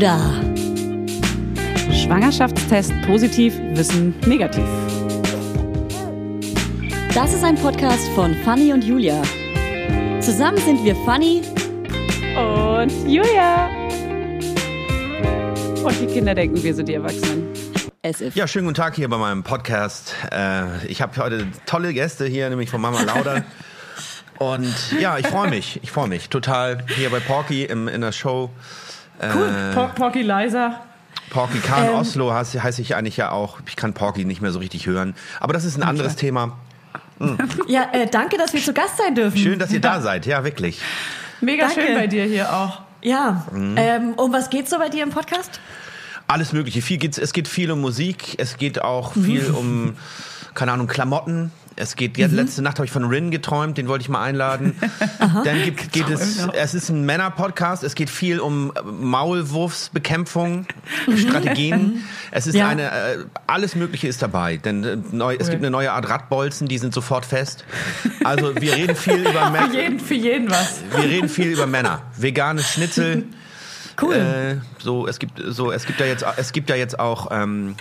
da? Schwangerschaftstest positiv, Wissen negativ. Das ist ein Podcast von Fanny und Julia. Zusammen sind wir Fanny und Julia. Und die Kinder denken, wir sind die Erwachsenen. Ja, schönen guten Tag hier bei meinem Podcast. Äh, ich habe heute tolle Gäste hier, nämlich von Mama Lauda. Und ja, ich freue mich. Ich freue mich total hier bei Porky im, in der Show. Cool. Äh, Porky Leiser. Porky Kahn ähm, Oslo heiße heiß ich eigentlich ja auch. Ich kann Porky nicht mehr so richtig hören. Aber das ist ein anderes okay. Thema. Mhm. Ja, äh, danke, dass wir zu Gast sein dürfen. Schön, dass ihr da seid. Ja, wirklich. Mega danke. schön bei dir hier auch. Ja. Mhm. Ähm, um was geht's so bei dir im Podcast? Alles Mögliche. Viel geht's, es geht viel um Musik. Es geht auch viel mhm. um, keine Ahnung, Klamotten. Es geht, mhm. letzte Nacht habe ich von Rin geträumt, den wollte ich mal einladen. Dann gibt, geht es, es ist ein Männer-Podcast, es geht viel um Maulwurfsbekämpfung, mhm. Strategien. Es ist ja. eine, äh, alles Mögliche ist dabei, denn äh, neu, es gibt eine neue Art Radbolzen, die sind sofort fest. Also wir reden viel über Männer. Für jeden, für jeden was. Wir reden viel über Männer. Vegane Schnitzel. Cool. Äh, so, es gibt so, es gibt da jetzt, es gibt da jetzt auch ähm,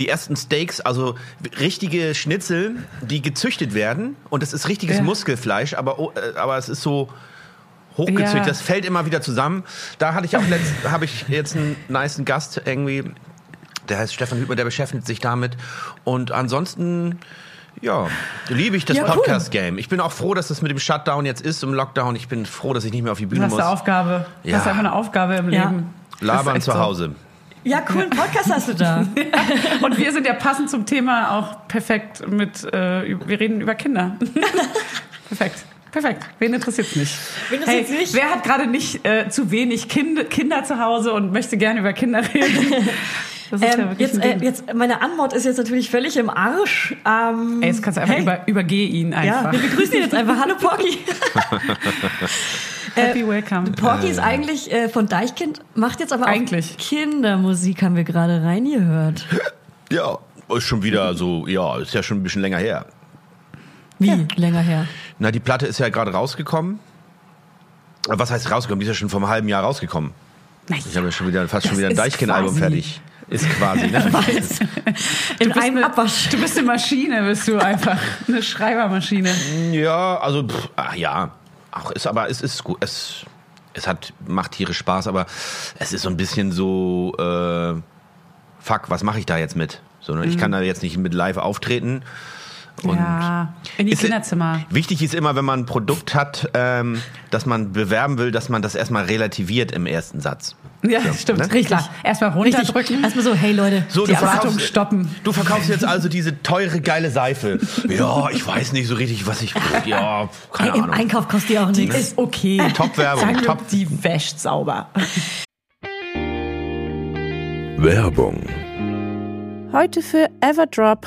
die ersten Steaks, also richtige Schnitzel, die gezüchtet werden und es ist richtiges ja. Muskelfleisch, aber, oh, äh, aber es ist so hochgezüchtet, ja. das fällt immer wieder zusammen. Da hatte ich auch letzt, habe ich jetzt einen nice Gast irgendwie, der heißt Stefan Hübner, der beschäftigt sich damit und ansonsten ja, liebe ich das ja, Podcast-Game. Ich bin auch froh, dass das mit dem Shutdown jetzt ist, im Lockdown. Ich bin froh, dass ich nicht mehr auf die Bühne muss. Du hast eine Aufgabe. Ja. Du hast einfach eine Aufgabe im ja. Leben. Labern zu Hause. So. Ja, coolen Podcast hast du da. Und wir sind ja passend zum Thema auch perfekt mit, äh, wir reden über Kinder. perfekt. Perfekt. Wen interessiert es nicht? Wen hey, nicht? Wer hat gerade nicht äh, zu wenig kind, Kinder zu Hause und möchte gerne über Kinder reden? Ähm, ja jetzt, äh, jetzt, meine Anmod ist jetzt natürlich völlig im Arsch. Ähm, Ey, jetzt kannst du einfach hey. über, übergeh ihn einfach. Ja, wir begrüßen ihn jetzt einfach. Hallo Porky. Happy Welcome. Porky ist eigentlich äh, von Deichkind, macht jetzt aber eigentlich. auch Kindermusik, haben wir gerade reingehört. Ja, ist schon wieder so, ja, ist ja schon ein bisschen länger her. Wie ja. länger her? Na, die Platte ist ja gerade rausgekommen. Was heißt rausgekommen? Die ist ja schon vor einem halben Jahr rausgekommen. Nice. Ich habe ja schon wieder fast schon wieder ein Deichkind-Album fertig. Ist quasi, ne? Weiß. In einem eine, Abwasch. Du bist eine Maschine, bist du einfach. Eine Schreibermaschine. Ja, also, pff, ach, ja. Ach, ist, aber es ist gut. Es, es hat, macht tierisch Spaß, aber es ist so ein bisschen so, äh, fuck, was mache ich da jetzt mit? So, ne? Ich kann mhm. da jetzt nicht mit live auftreten. Und ja, in die Kinderzimmer. Wichtig ist immer, wenn man ein Produkt hat, ähm, das man bewerben will, dass man das erstmal relativiert im ersten Satz. Ja, so, stimmt. Ne? Richtig. Erstmal runterdrücken. Erstmal so, hey Leute, so, die Erwartung stoppen. Du verkaufst jetzt also diese teure, geile Seife. Ja, ich weiß nicht so richtig, was ich... Ja, keine hey, Ahnung. Im Einkauf kostet die auch nichts. Ist okay. Top-Werbung. Top. Die wäscht sauber. Werbung. Heute für Everdrop.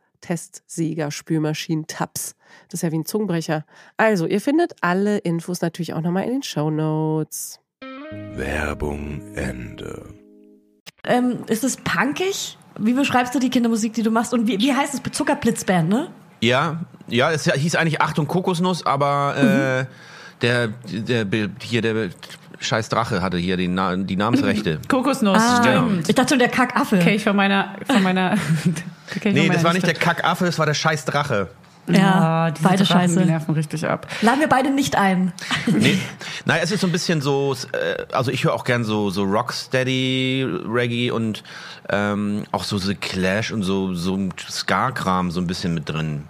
Testsieger, Spülmaschinen, Tabs. Das ist ja wie ein Zungenbrecher. Also, ihr findet alle Infos natürlich auch nochmal in den Show Notes. Werbung Ende. Ähm, ist es punkig? Wie beschreibst du die Kindermusik, die du machst? Und wie, wie heißt es? Zuckerblitzband, ne? Ja, ja, es hieß eigentlich Achtung Kokosnuss, aber äh, der, der, hier der scheiß Drache hatte hier die, Na die Namensrechte. Kokosnuss, Ah, stimmt. Ich dachte schon der Kackaffe. Kenn ich von meiner, von meiner. ich Nee, von das meiner war nicht der. Kackaffe, das war der scheiß Drache. Ja, Ah, diese beide Drachen, scheiße. Die nerven richtig ab. Laden wir beide nicht ein. Nee, naja, es ist so ein bisschen so, äh, also ich höre auch gern so, so Rocksteady, Reggae und ähm, auch so The Clash und so, so Ska-Kram so ein bisschen mit drin.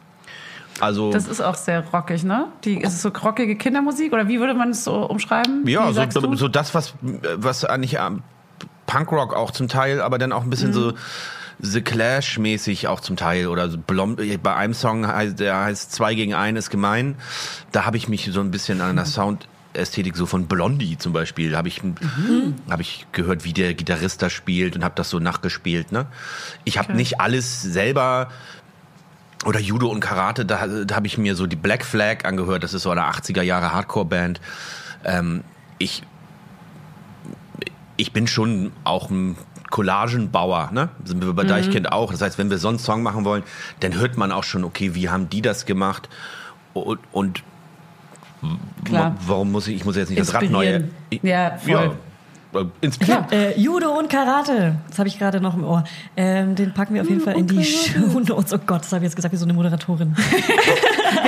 Also, Das ist auch sehr rockig, ne? Die, ist es so rockige Kindermusik oder wie würde man es so umschreiben? ja, so, so das, was, was eigentlich ähm, Punkrock auch zum Teil, aber dann auch ein bisschen so The Clash-mäßig auch zum Teil oder so Blom bei einem Song, heißt- der heißt Zwei gegen ein ist gemein, da habe ich mich so ein bisschen an der Soundästhetik so von Blondie zum Beispiel, habe ich, habe ich gehört, wie der Gitarrist da spielt und habe das so nachgespielt. Ne? Ich habe nicht alles selber oder Judo und Karate, da, da habe ich mir so die Black Flag angehört, das ist so eine 80er Jahre Hardcore-Band. Ähm, ich, ich bin schon auch ein Collagenbauer, ne? Sind wir bei Deichkind auch. Das heißt, wenn wir so einen Song machen wollen, dann hört man auch schon, okay, wie haben die das gemacht? Und, und Klar. warum muss ich, ich muss jetzt nicht das Rad neu. Ja, voll. ja, äh, inspirieren. Äh, Judo und Karate. Das habe ich gerade noch im Ohr. Ähm, den packen wir auf jeden Fall in die Show Notes. Oh Gott, das habe ich jetzt gesagt wie so eine Moderatorin.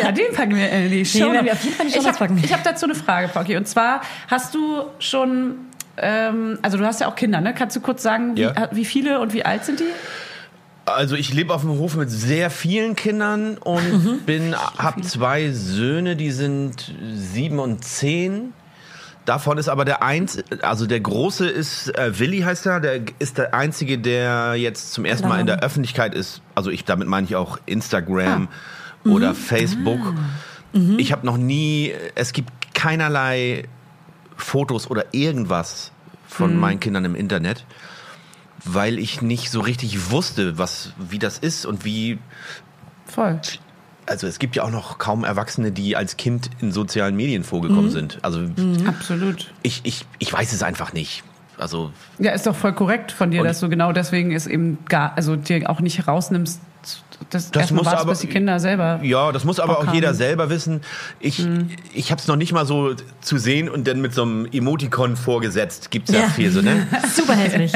Ja, den packen wir in die Show. ich habe hab dazu eine Frage, Pocky. Und zwar hast du schon, ähm, also du hast ja auch Kinder, ne? Kannst du kurz sagen, wie, Ja. wie viele und wie alt sind die? Also ich lebe auf dem Hof mit sehr vielen Kindern und bin, habe zwei Söhne, die sind sieben und zehn. Davon ist aber der eins, also der große ist äh, Willi heißt er, der ist der einzige, der jetzt zum ersten Mal in der Öffentlichkeit ist. Also ich damit meine ich auch Instagram oder Facebook. Ich habe noch nie, es gibt keinerlei Fotos oder irgendwas von meinen Kindern im Internet weil ich nicht so richtig wusste, was, wie das ist und wie. Voll. Also es gibt ja auch noch kaum Erwachsene, die als Kind in sozialen Medien vorgekommen sind. Also Absolut. ich, ich, ich weiß es einfach nicht. Also Ja, ist doch voll korrekt von dir, dass du genau deswegen es eben gar, also dir auch nicht rausnimmst, das, Das muss aber- bis die Kinder selber. ja, das muss aber auch jeder haben. selber wissen. Ich, ich habe es noch nicht mal so zu sehen und dann mit so einem Emoticon vorgesetzt. Gibt's ja, Ja. viel so, ne? Super hässlich.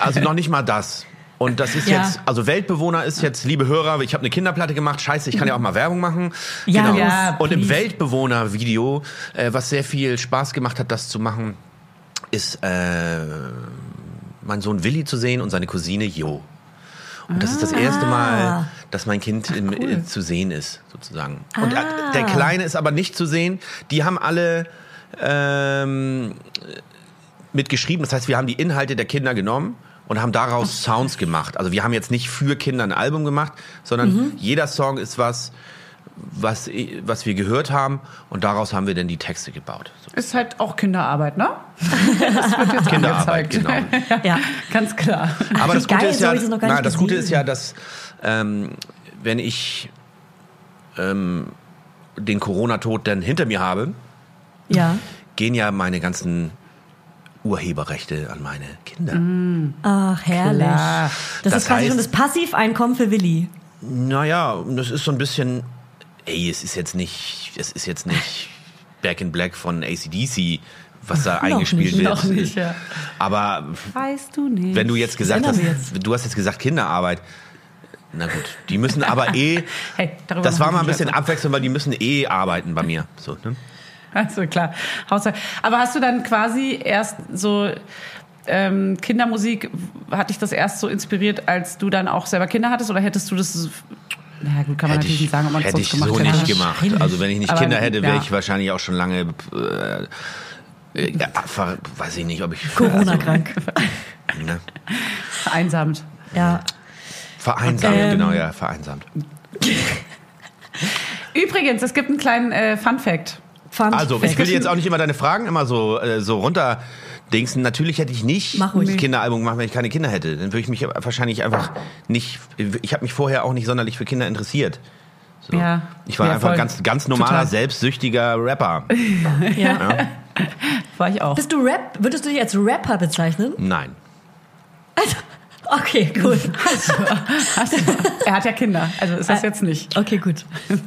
Also noch nicht mal das. Und das ist Ja. jetzt, also Weltbewohner ist jetzt, liebe Hörer, ich habe eine Kinderplatte gemacht, scheiße, ich kann ja auch mal Werbung machen. Ja, genau. ja, Und im. Weltbewohner-Video, äh, was sehr viel Spaß gemacht hat, das zu machen, ist äh, mein Sohn Willi zu sehen und seine Cousine Jo. Und das ist das erste Mal, dass mein Kind im, äh, zu sehen ist, sozusagen. Und äh, Ah. der Kleine ist aber nicht zu sehen. Die haben alle ähm, mitgeschrieben. Das heißt, wir haben die Inhalte der Kinder genommen und haben daraus Sounds gemacht. Also wir haben jetzt nicht für Kinder ein Album gemacht, sondern jeder Song ist was, was, was wir gehört haben und daraus haben wir dann die Texte gebaut. So. Ist halt auch Kinderarbeit, ne? das wird jetzt Kinderarbeit, genau. Ja. Ganz klar. Aber das Gute geil, ist so ja, gar na, das Gute ist ja, dass ähm, wenn ich ähm, den Corona-Tod dann hinter mir habe, Ja. gehen ja meine ganzen Urheberrechte an meine Kinder. Ach, herrlich. Klar. Das, Das ist quasi heißt- schon das Passiveinkommen für Willi. Naja, das ist so ein bisschen, ey, es ist jetzt nicht, es ist jetzt nicht Back in Black von ACDC, was da eingespielt nicht, wird. noch nicht, ja. Aber Weißt du nicht. wenn du jetzt gesagt hast, wir du hast jetzt gesagt Kinderarbeit, na gut, die müssen aber eh, Hey, darüber das war mal ein bisschen. Abwechslung, weil die müssen eh arbeiten bei mir. So, ne? Also klar, Haushalt. Aber hast du dann quasi erst so ähm, Kindermusik, hat dich das erst so inspiriert, als du dann auch selber Kinder hattest? Oder hättest du das... Na gut, kann man Hätte natürlich ich, nicht sagen, ob man es hätte sonst ich gemacht so hätte. nicht gemacht. Also wenn ich nicht Aber, Kinder hätte, wäre ja. ich wahrscheinlich auch schon lange, äh, äh, ver- weiß ich nicht, ob ich Corona-krank. Also, ne? Vereinsamt. Ja. Vereinsamt, Ähm. genau, ja, vereinsamt. Übrigens, es gibt einen kleinen äh, Fun-Fact. Fun Also, ich will jetzt auch nicht immer deine Fragen immer so, äh, so runter. Dingsen. Natürlich hätte ich nicht Mach ein Kinderalbum gemacht, wenn ich keine Kinder hätte. Dann würde ich mich wahrscheinlich einfach nicht. Ich habe mich vorher auch nicht sonderlich für Kinder interessiert. So. Ja. Ich war Ja, einfach voll. ganz, ganz normaler, Total. selbstsüchtiger Rapper. Ja. War ich auch. Bist du Rap? Würdest du dich als Rapper bezeichnen? Nein. Also, okay, cool. Er hat ja Kinder, also ist das jetzt nicht. Okay, gut.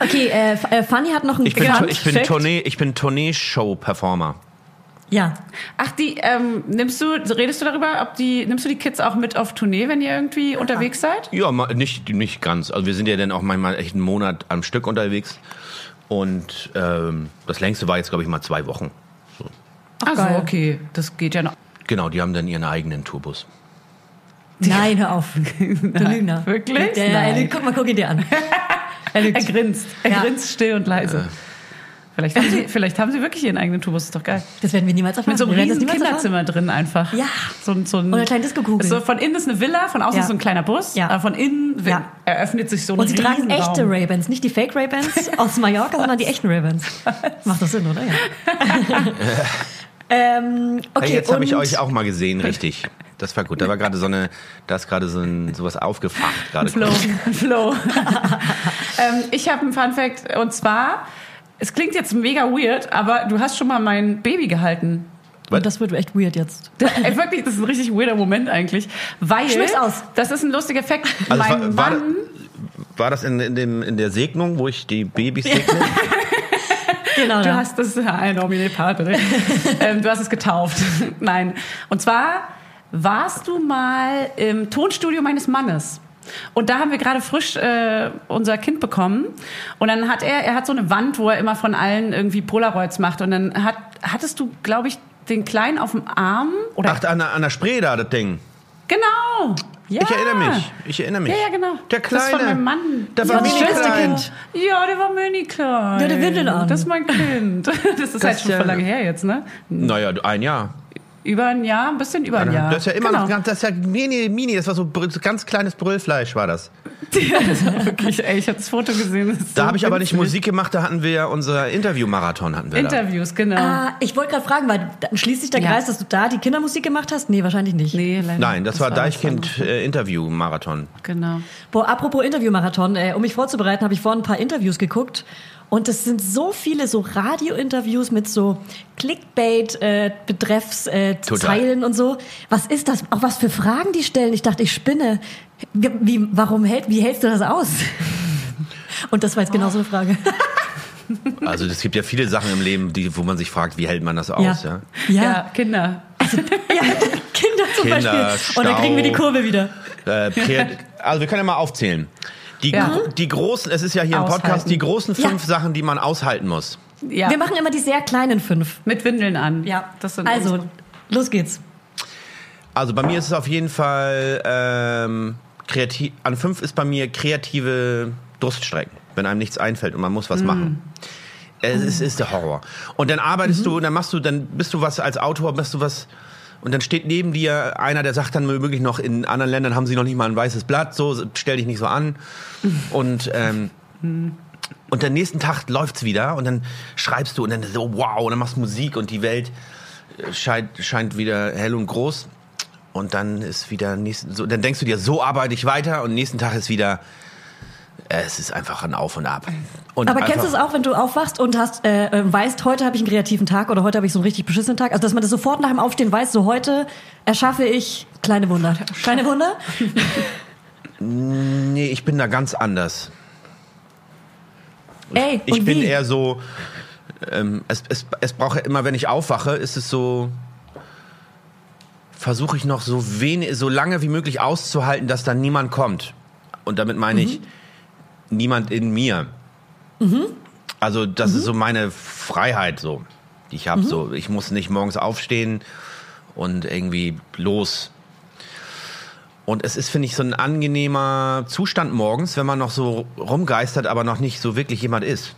Okay, äh, äh, Fanny hat noch einen Ich bin, Fun ich bin. Tournee, ich bin Tournee-Show-Performer. Ja. Ach, die, ähm, nimmst du, redest du darüber, ob die, nimmst du die Kids auch mit auf Tournee, wenn ihr irgendwie unterwegs seid? Ja, nicht, nicht ganz. Also wir sind ja dann auch manchmal echt einen Monat am Stück unterwegs. Und ähm, das längste war jetzt, glaube ich, mal zwei Wochen. So. Also, geil. okay, das geht ja noch. Genau, die haben dann ihren eigenen Tourbus. Nein, hör auf. Du Lügner. Wirklich? Der, Nein. guck mal, guck ihn dir an. Er. Er grinst, er Ja. grinst still und leise. Vielleicht, haben sie, vielleicht haben sie wirklich ihren eigenen Tourbus, ist doch geil. Das werden wir niemals erfahren. Mit so einem riesen niemals erfahren. Kinderzimmer drin einfach. Ja. So, ein- so ein, Und eine kleine Disco-Kugel. So von innen ist eine Villa, von außen Ja. ist so ein kleiner Bus. Ja. Aber von innen Ja. eröffnet sich so ein Und sie tragen echte Ray-Bans, nicht die Fake Ray-Bans aus Mallorca, sondern die echten Ray-Bans. Macht das Sinn, oder? Ja. ähm, okay, hey, jetzt habe ich euch auch mal gesehen, richtig. Das war gut. Da war gerade so eine, da ist gerade so ein sowas aufgefacht gerade. Flow. Flow. ähm, ich habe einen Fun Fact und zwar, es klingt jetzt mega weird, aber du hast schon mal mein Baby gehalten. Und das wird echt weird jetzt. Ey, wirklich, das ist ein richtig weirder Moment eigentlich. Weil, Schmiss aus. das ist ein lustiger Effekt. Also mein war, war, Mann, war das in, in, dem, in der Segnung, wo ich die Babys segne? Genau, Du hast das, ja, ein Nomine Padre. ähm, du hast es getauft. Nein. Und zwar warst du mal im Tonstudio meines Mannes. Und da haben wir gerade frisch äh, unser Kind bekommen. Und dann hat er, er hat so eine Wand, wo er immer von allen irgendwie Polaroids macht. Und dann hat, hattest du, glaube ich, den Kleinen auf dem Arm? Oder Ach, an, der- an der Spree da, das Ding. genau. Ja. Ich erinnere mich. Ich erinnere mich. Ja, ja, genau. Der Das Kleine. ist von meinem Mann. Der Ja, war das schönste. Kind. Ja, der war mini klein. Ja, der Windeln an. Das ist mein Kind. Das ist halt schon ja- voll lange her jetzt, ne? Naja, ein Jahr. Über ein Jahr, ein bisschen über ein Jahr. Das ist ja immer genau. noch ganz, das ist ja mini, mini, das war so ganz kleines Brüllfleisch war das. Wirklich, ey, ich habe das Foto gesehen. das Da so habe ich aber nicht. Musik gemacht, da hatten wir ja unser Interview-Marathon hatten wir da. Interviews, genau. Ah, ich wollte gerade fragen, weil schließt sich der Ja. Kreis, dass du da die Kindermusik gemacht hast? Nee, wahrscheinlich nicht. nee, leider. Nein, das, war was anderes. Deichkind äh, Interview-Marathon. Genau. Boah, apropos Interviewmarathon, äh, um mich vorzubereiten, habe ich vorhin ein paar Interviews geguckt. Und es sind so viele so Radio-Interviews mit so Clickbait-Betreffs, äh, Total. Zeilen und so. Was ist das? Auch was für Fragen die stellen? Ich dachte, ich spinne. Wie, warum hält, wie hältst du das aus? Und das war jetzt genau so eine Frage. Also es gibt ja viele Sachen im Leben, die, wo man sich fragt, wie hält man das aus? Ja. Ja, Ja, Kinder. ja. Kinder zum Kinder, Beispiel. Und dann kriegen wir die Stau. Kurve wieder. Äh, also wir können ja mal aufzählen. Die, Ja. gro- die großen, es ist ja hier im Podcast, Aushalten. die großen fünf Ja. Sachen, die man aushalten muss. Ja. Wir machen immer die sehr kleinen fünf. mit Windeln an. Ja, Das sind also, unsere. los geht's. Also bei mir ist es auf jeden Fall ähm, kreativ. An fünf ist bei mir kreative Durststrecken, wenn einem nichts einfällt und man muss was machen. Es ist, ist der Horror. Und dann arbeitest du und dann machst du, dann bist du was als Autor, bist du was. Und dann steht neben dir einer, der sagt dann möglich noch, in anderen Ländern haben sie noch nicht mal ein weißes Blatt, so stell dich nicht so an. Und ähm, und den nächsten Tag läuft's wieder und dann schreibst du und dann so wow und dann machst Musik und die Welt äh, scheint, scheint wieder hell und groß und dann ist wieder nächsten, so, dann denkst du dir so arbeite ich weiter und nächsten Tag ist wieder es ist einfach ein Auf und Ab. Und Aber kennst du es auch, wenn du aufwachst und hast, äh, äh, weißt, heute habe ich einen kreativen Tag oder heute habe ich so einen richtig beschissenen Tag? Also, dass man das sofort nach dem Aufstehen weiß, so heute erschaffe ich kleine Wunder. Kleine Wunder? Nee, ich bin da ganz anders. Ey, Ich und bin wie? eher so, ähm, es, es, es braucht ja immer, wenn ich aufwache, ist es so, versuche ich noch so wenig, so lange wie möglich auszuhalten, dass dann niemand kommt. Und damit meine ich niemand in mir. Also das ist so meine Freiheit so, die ich habe. So, ich muss nicht morgens aufstehen und irgendwie los. Und es ist, finde ich, so ein angenehmer Zustand morgens, wenn man noch so rumgeistert, aber noch nicht so wirklich jemand ist.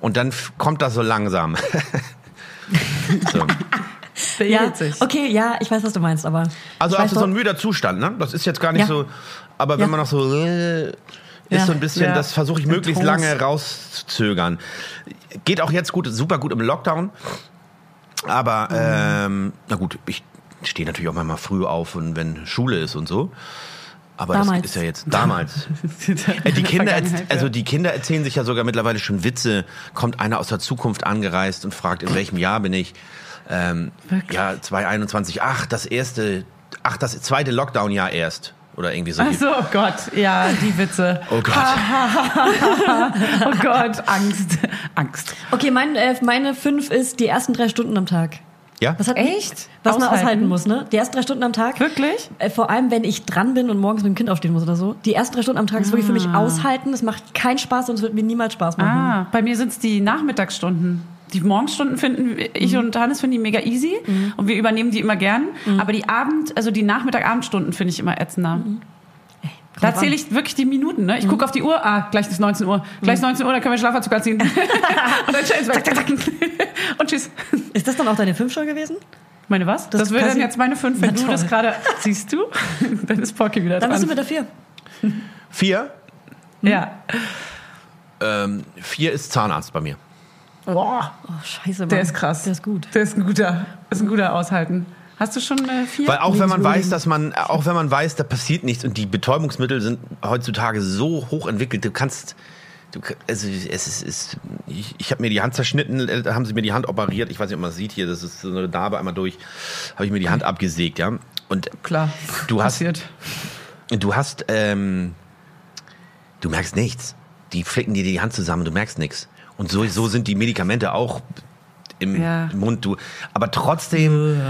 Und dann kommt das so langsam. so. Ja, okay, ja, ich weiß, was du meinst, aber. Also weiß so ein müder Zustand, ne? Das ist jetzt gar nicht Ja. so, aber wenn Ja. man noch so äh, ist Ja. so ein bisschen, Ja. das versuche ich möglichst lange rauszuzögern. Geht auch jetzt gut, super gut im Lockdown. Aber Mhm. ähm, na gut, ich stehe natürlich auch manchmal früh auf und wenn Schule ist und so. Aber das Damals. ist ja jetzt damals. Äh, die Kinder, also die Kinder erzählen sich ja sogar mittlerweile schon Witze. Kommt einer aus der Zukunft angereist und fragt, in welchem Jahr bin ich? Ähm, ja, 2021. Ach, das erste, ach, das zweite Lockdown-Jahr erst. Oder irgendwie so. Ach so, oh Gott, ja, die Witze. Oh Gott. Oh Gott, Angst. Angst. Okay, mein, äh, meine fünf ist die ersten drei Stunden am Tag. Ja? Was hat, Echt? Was man Aushalten? aushalten muss, ne? Die ersten drei Stunden am Tag. Wirklich? Äh, Vor allem, wenn ich dran bin und morgens mit dem Kind aufstehen muss oder so. Die ersten drei Stunden am Tag ist wirklich für mich aushalten. Es macht keinen Spaß und es wird mir niemals Spaß machen. Ah, bei mir sind es die Nachmittagsstunden. Die Morgenstunden finden ich und Hannes finden die mega easy und wir übernehmen die immer gern. Aber die Abend, also die Nachmittag-Abendstunden finde ich immer ätzender. Da Kommt zähle ich wirklich die Minuten. Ne? Ich gucke auf die Uhr, ah, gleich ist 19 Uhr. Gleich ist 19 Uhr, dann können wir Schlafanzug anziehen. und dann schnell. Zack, zack, zack. Und tschüss. Ist das dann auch deine fünf schon gewesen? Meine was? Das, Das wäre dann jetzt meine fünf. Wenn Na du das gerade siehst du, dann ist Pocky wieder Dann bist du dran. mit der vier. Vier? ja. Ähm, vier ist Zahnarzt bei mir. Boah, Oh, scheiße, Mann. der ist krass. Der ist gut. Der ist ein guter, ist ein guter Aushalten. Hast du schon äh, vier? Weil auch wenn man weiß, dass man, auch wenn man weiß, da passiert nichts und die Betäubungsmittel sind heutzutage so hoch entwickelt, du kannst, du, also es ist, ist ich, ich habe mir die Hand zerschnitten, äh, da haben sie mir die Hand operiert, ich weiß nicht, ob man das sieht hier, das ist so eine Narbe einmal durch, habe ich mir die Hand abgesägt, ja. Und Klar, Du hast- passiert. du hast, ähm, du merkst nichts. Die flicken dir die Hand zusammen, du merkst nichts. Und so, so sind die Medikamente auch im Ja. Mund. Du, aber trotzdem,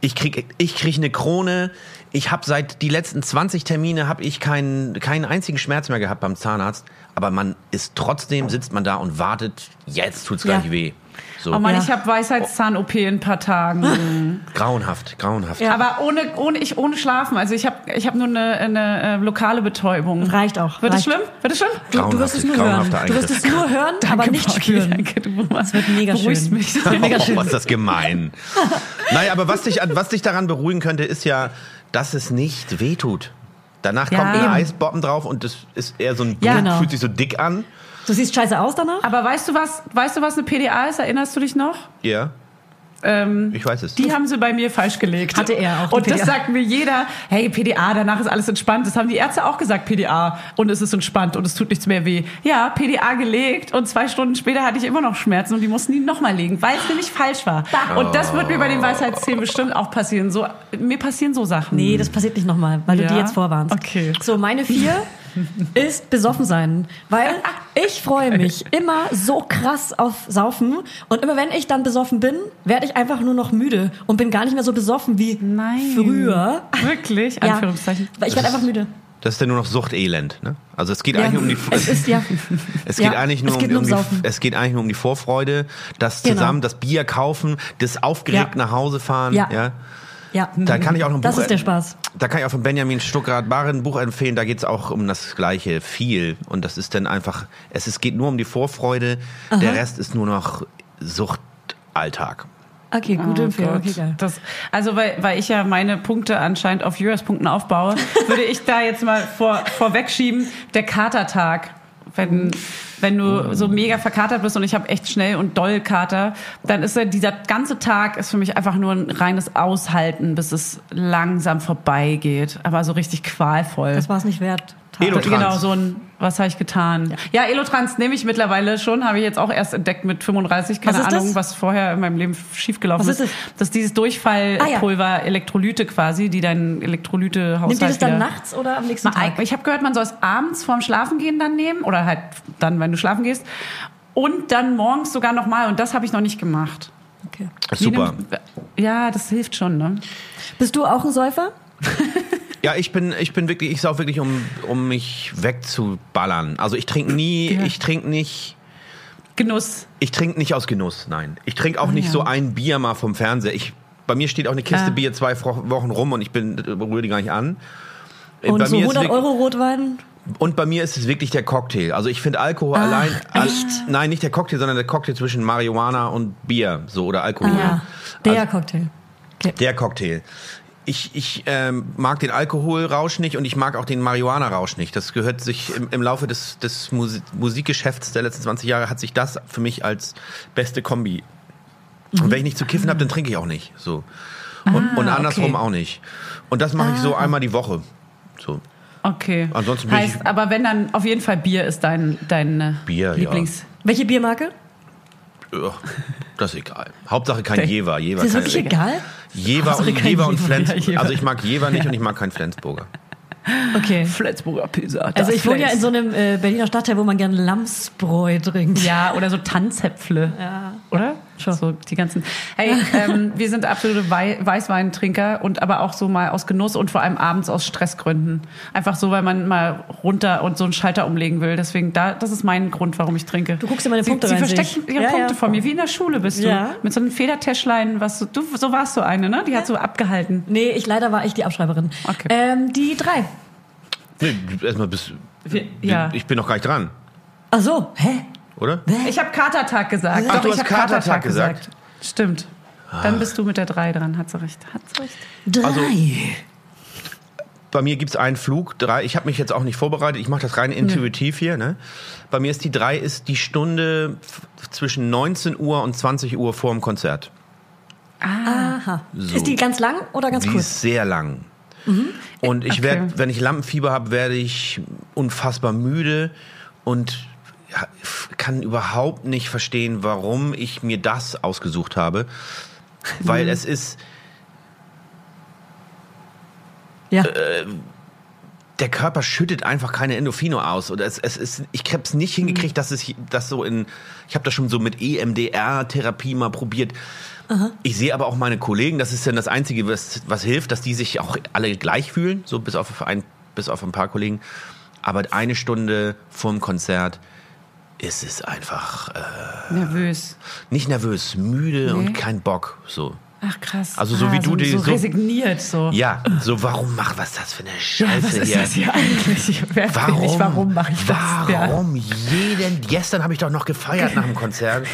ich krieg, ich krieg eine Krone. Ich habe seit die letzten 20 Termine habe ich keinen keinen einzigen Schmerz mehr gehabt beim Zahnarzt. Aber man ist trotzdem sitzt man da und wartet. Jetzt tut's gleich Ja. weh. So Oh Mann, Ja. ich habe Weisheitszahn-OP in ein paar Tagen. grauenhaft, grauenhaft. Ja. Aber ohne, ohne, ich, ohne Schlafen. Also ich habe ich hab nur eine, eine äh, lokale Betäubung. Reicht auch. Wird es schlimm? Wird es schlimm? Du, du wirst es nur hören. Du wirst es nur hören, aber nicht Pauki, spüren. Danke, du das wird mega beruhigst schön. mich. Das wird mega schön. Oh, ist das gemein. naja, aber was dich, was dich daran beruhigen könnte, ist ja, dass es nicht wehtut. Danach Ja. kommt eine Eben. Eisboppen drauf und das ist eher so ein Ja, Blut, genau. fühlt sich so dick an. Du siehst scheiße aus danach? Aber weißt du was, weißt du was eine PDA ist? Erinnerst du dich noch? Ja, Ähm, ich weiß es. die haben sie bei mir falsch gelegt. Hatte er auch, Und die das PDA. sagt mir jeder, hey, PDA, danach ist alles entspannt. Das haben die Ärzte auch gesagt, PDA. Und es ist entspannt und es tut nichts mehr weh. Ja, PDA gelegt und zwei Stunden später hatte ich immer noch Schmerzen und die mussten die nochmal legen, weil es nämlich falsch war. Und das wird mir bei den Weisheitszähnen bestimmt auch passieren. So, mir passieren so Sachen. Nee, das passiert nicht nochmal, weil du Ja? die jetzt vorwarnst. Okay. So, meine vier ist besoffen sein. Weil ich freue mich immer so krass auf Saufen. Und immer wenn ich dann besoffen bin, werde ich einfach nur noch müde und bin gar nicht mehr so besoffen wie Nein. früher. Wirklich? Ja, Anführungszeichen. weil ich werde einfach müde. Das ist ja nur noch Suchtelend. Ne? Also es geht Ja. eigentlich um die. Es ist ja. Es geht Ja, eigentlich nur es geht um, nur um die, es geht eigentlich nur um die Vorfreude, das Genau. zusammen, das Bier kaufen, das aufgeregt Ja. nach Hause fahren. Ja. Ja. Da kann ich auch noch ein Das Buch ist der Spaß. Da kann ich auch von Benjamin Stuckrad-Barre ein Buch empfehlen. Da geht es auch um das Gleiche, viel. Und das ist dann einfach, es ist, geht nur um die Vorfreude. Der Rest ist nur noch Suchtalltag. Okay, gute Oh Empfehlung. Okay, geil. Das, also weil, weil ich ja meine Punkte anscheinend auf Julias-Punkten aufbaue, würde ich da jetzt mal vor, vorwegschieben, der Katertag. Wenn, wenn du so mega verkatert bist und ich habe echt schnell und doll Kater, dann ist ja dieser ganze Tag ist für mich einfach nur ein reines Aushalten, bis es langsam vorbeigeht. Aber so richtig qualvoll. Das war es nicht wert. Elotrans. Genau, so ein, was habe ich getan? Ja, Elotrans nehme ich mittlerweile schon, habe ich jetzt auch erst entdeckt mit 35, keine Was Ahnung, das? was vorher in meinem Leben schiefgelaufen Was ist ist. Das ist dieses Durchfallpulver, Elektrolyte quasi, die deinen Elektrolyte-Haushalt Nimmt ihr das dann nachts oder am nächsten Mal Tag? Ich habe gehört, man soll es abends vorm Schlafengehen dann nehmen oder halt dann, wenn du schlafen gehst. Und dann morgens sogar nochmal. Und das habe ich noch nicht gemacht. Okay. Super. Ja, das hilft schon, ne? Bist du auch ein Säufer? Ja, ich bin, ich bin wirklich, ich sauf wirklich, um, um mich wegzuballern. Also ich trinke nie, Ja. ich trinke nicht Genuss. Ich trinke nicht aus Genuss, nein. Ich trinke auch nicht ja. so ein Bier mal vom Fernseher. Ich, bei mir steht auch eine Kiste Ah. Bier zwei Wochen rum und ich bin, rühre die gar nicht an. Und bei so mir ist 100 wirk- Euro Rotwein? Und bei mir ist es wirklich der Cocktail. Also ich finde Alkohol allein. Ah, echt? nein, nicht der Cocktail, sondern der Cocktail zwischen Marihuana und Bier, so oder Alkohol. Ah, der Also- Cocktail. Okay. Der Cocktail. Ich, ich ähm, mag den Alkoholrausch nicht und ich mag auch den Marihuana-Rausch nicht. Das gehört sich im, im Laufe des, des Musi Musikgeschäfts der letzten 20 Jahre hat sich das für mich als beste Kombi. Und wenn ich nicht zu kiffen habe, dann trinke ich auch nicht. So. Und, und andersrum okay. auch nicht. Und das mache ich so einmal die Woche. So. Okay. Ansonsten bin heißt, ich- aber wenn dann auf jeden Fall Bier ist dein, dein äh, Bier, ja. Lieblings. Welche Biermarke? Ja, das ist egal. Hauptsache kein Jever. Jever Ist das wirklich egal? Jever und, Jever und Jever. Flens. Ja, Jever. Also ich mag Jever nicht und ich mag keinen Flensburger. Okay. Flensburger Pizza. Also ich wohne ja in so einem äh, Berliner Stadtteil, wo man gern Lamsbräu trinkt. Ja, oder so Tanzäpfle. Ja. Oder? Schon. So die ganzen. Hey, ähm, wir sind absolute Wei Weißweintrinker und aber auch so mal aus Genuss und vor allem abends aus Stressgründen. Einfach so, weil man mal runter und so einen Schalter umlegen will. Deswegen, da, das ist mein Grund, warum ich trinke. Du guckst in meine sie, Punkte Sie rein, sehe ich. ihre Ja, Punkte ja. vor mir. Wie in der Schule bist du. Ja. Mit so einem Federtäschlein, was du, du, so warst du eine, ne? Die hat so abgehalten. Nee, ich leider war ich die Abschreiberin. Okay. Ähm, die drei. Nee, erstmal bis. Wir- ja. Ich bin noch gar nicht dran, Ach so, hä? Oder? Ich habe Katertag gesagt. Ach, Doch, du ich hast hab Katertag gesagt. Stimmt. Dann bist du mit der drei dran, hat sie recht. Hat sie recht. Drei. Also- Bei mir gibt's einen Flug, drei. Ich habe mich jetzt auch nicht vorbereitet. Ich mache das rein intuitiv hier. Ne? Bei mir ist die drei ist die Stunde zwischen 19 Uhr und 20 Uhr vor dem Konzert. Aha. So. Ist die ganz lang oder ganz die kurz? ist sehr lang. Und ich Okay. werde, wenn ich Lampenfieber habe, werde ich unfassbar müde und kann überhaupt nicht verstehen, warum ich mir das ausgesucht habe. Weil es ist, Ja. Äh, der Körper schüttet einfach keine Endorphine aus. Oder es, es ist, ich habe es nicht hingekriegt, dass es das so in. Ich habe das schon so mit EMDR-Therapie mal probiert. Ich sehe aber auch meine Kollegen, das ist dann das Einzige, was, was hilft, dass die sich auch alle gleich fühlen, so bis auf ein, bis auf ein paar Kollegen. Aber eine Stunde vorm Konzert ist es einfach äh, Nervös. nicht nervös, müde Nee. und kein Bock. So. Ach krass. Also so wie du so, die- so so- resigniert so. Ja, so warum mach was ist das für eine Ja, Scheiße was ist hier? das hier eigentlich? Wer Warum? ich? Warum mache ich das? Warum jeden? Gestern habe ich doch noch gefeiert nach dem Konzert.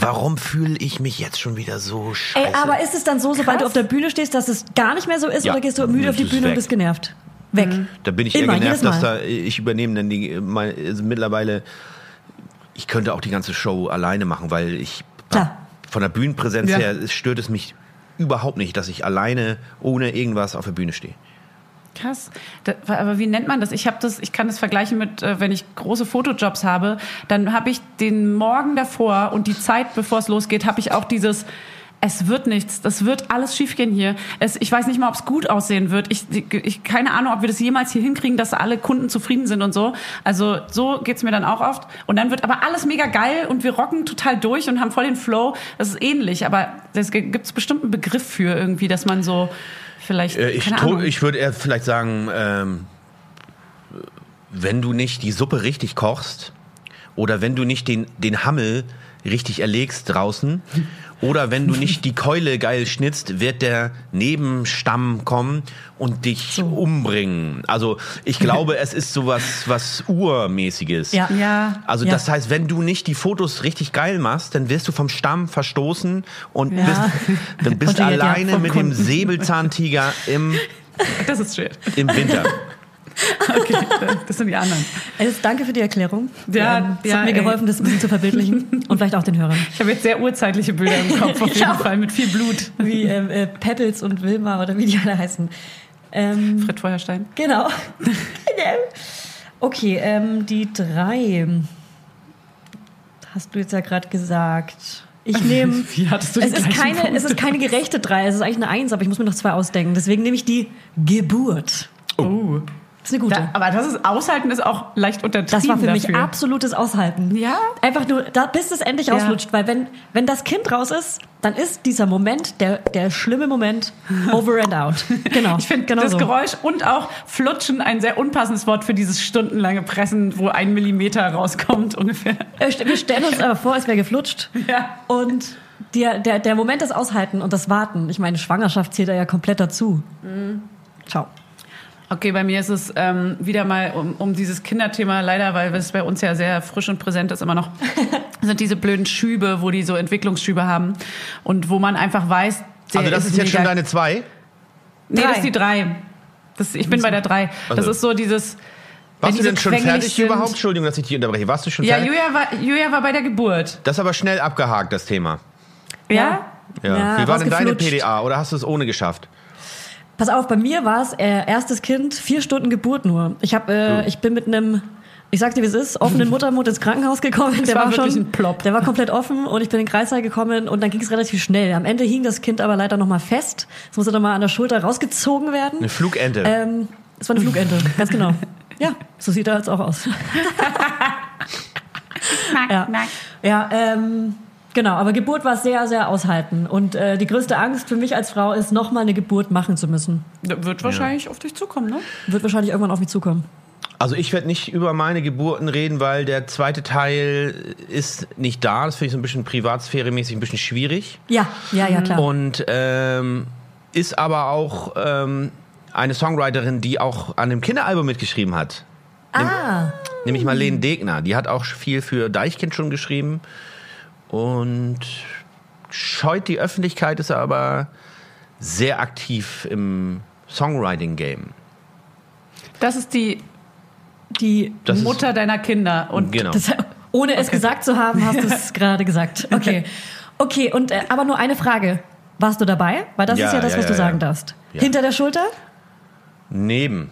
Warum fühle ich mich jetzt schon wieder so scheiße? Ey, aber ist es dann so, sobald du auf der Bühne stehst, dass es gar nicht mehr so ist Ja. oder gehst du müde auf die ist Bühne und weg. bist genervt? Weg. da bin ich Immer, eher genervt, dass da ich übernehme dann die mein, also mittlerweile. Ich könnte auch die ganze Show alleine machen, weil ich Klar. von der Bühnenpräsenz Ja. her stört es mich überhaupt nicht, dass ich alleine ohne irgendwas auf der Bühne stehe. Krass. Da, aber wie nennt man das? Ich habe das, ich kann das vergleichen mit, äh, wenn ich große Fotojobs habe, dann habe ich den Morgen davor und die Zeit, bevor es losgeht, habe ich auch dieses es wird nichts, das wird alles schiefgehen hier. Es, ich weiß nicht mal, ob es gut aussehen wird. Ich, ich keine Ahnung, ob wir das jemals hier hinkriegen, dass alle Kunden zufrieden sind und so. Also so geht's mir dann auch oft. Und dann wird aber alles mega geil und wir rocken total durch und haben voll den Flow. Das ist ähnlich, aber es gibt bestimmt einen Begriff für irgendwie, dass man so vielleicht Äh, ich ich würde eher vielleicht sagen, ähm, wenn du nicht die Suppe richtig kochst oder wenn du nicht den, den Hammel richtig erlegst draußen oder wenn du nicht die Keule geil schnitzt, wird der Nebenstamm kommen und dich umbringen. Also ich glaube, es ist sowas was Urmäßiges. Ja. Ja. Also Ja. das heißt, wenn du nicht die Fotos richtig geil machst, dann wirst du vom Stamm verstoßen und Ja. bist, dann bist ja, alleine vom mit dem Kunden. Säbelzahntiger im, Das ist schön. im Winter. Okay, das sind die anderen. Also danke für die Erklärung. Ja, ähm, es ja, hat mir ey. geholfen, das ein bisschen zu verbildlichen und vielleicht auch den Hörern. Ich habe jetzt sehr urzeitliche Bilder im Kopf, auf jeden. Fall, mit viel Blut. Wie ähm, äh, Peppels und Wilma oder wie die alle heißen. Ähm, Frit Feuerstein. genau. okay, ähm, die drei. Hast du jetzt ja gerade gesagt. Ich nehme. Wie hattest du Es ist, keine, es ist keine gerechte drei, es ist eigentlich eine Eins, aber ich muss mir noch zwei ausdenken. Deswegen nehme ich die Geburt. Oh. Das ist eine gute. Da, aber das ist Aushalten ist auch leicht untertrieben Das war für mich dafür. absolutes Aushalten. Ja? Einfach nur, da, bis es endlich Ja. rausflutscht. Weil wenn, wenn das Kind raus ist, dann ist dieser Moment, der, der schlimme Moment, over and out. Genau. Ich finde genau das so. Geräusch und auch Flutschen ein sehr unpassendes Wort für dieses stundenlange Pressen, wo ein Millimeter rauskommt ungefähr. Äh, Wir stellen uns aber vor, es wäre geflutscht. Ja. Und der, der, der Moment des Aushalten und das Warten. Ich meine, Schwangerschaft zählt da ja komplett dazu. Mhm. Ciao. Okay, bei mir ist es ähm, wieder mal um, um dieses Kinderthema, leider, weil es bei uns ja sehr frisch und präsent ist immer noch, sind diese blöden Schübe, wo die so Entwicklungsschübe haben und wo man einfach weiß, der Also das ist jetzt mega- schon deine zwei? Nee, Drei. das ist die drei. Das, ich bin bei der drei. Das Also. ist so dieses. Warst du denn schon fertig sind. überhaupt? Entschuldigung, dass ich dich unterbreche. Warst du schon Ja, fertig? Julia war, Julia war bei der Geburt. Das ist aber schnell abgehakt, das Thema. Ja? Ja. Ja, Wie war denn deine. PDA? Oder hast du es ohne geschafft? Pass auf, bei mir war es äh, erstes Kind, vier Stunden Geburt nur. Ich, hab, äh, ich bin mit einem, ich sag dir, wie es ist, offenen Muttermund ins Krankenhaus gekommen. Der war war, wirklich schon, ein Plop. Der war komplett offen und ich bin in den Kreissaal gekommen und dann ging es relativ schnell. Am Ende hing das Kind aber leider noch mal fest. Es musste dann mal an der Schulter rausgezogen werden. Eine Flugente. Ähm, es war eine Flugente, ganz genau. Ja, so sieht er jetzt auch aus. ja, ja ähm, genau. Aber Geburt war sehr, sehr aushalten. Und äh, die größte Angst für mich als Frau ist, noch mal eine Geburt machen zu müssen. Wird wahrscheinlich auf dich zukommen, ne? Wird wahrscheinlich irgendwann auf mich zukommen. Also ich werde nicht über meine Geburten reden, weil der zweite Teil ist nicht da. Das finde ich so ein bisschen privatsphäremäßig ein bisschen schwierig. Ja, ja, ja, klar. Und ähm, ist aber auch ähm, eine Songwriterin, die auch an dem Kinderalbum mitgeschrieben hat. ah, Nämlich Marlene Degner. Die hat auch viel für Deichkind schon geschrieben. Und scheut die Öffentlichkeit, ist aber sehr aktiv im Songwriting-Game. Das ist die die Das ist- Mutter deiner Kinder. Und Genau. Das, ohne es gesagt zu haben, hast du es gerade gesagt. Okay. Okay, und äh, aber nur eine Frage. Warst du dabei? Weil das Ja, ist ja das, ja, was ja, du sagen darfst. Hinter der Schulter? Neben.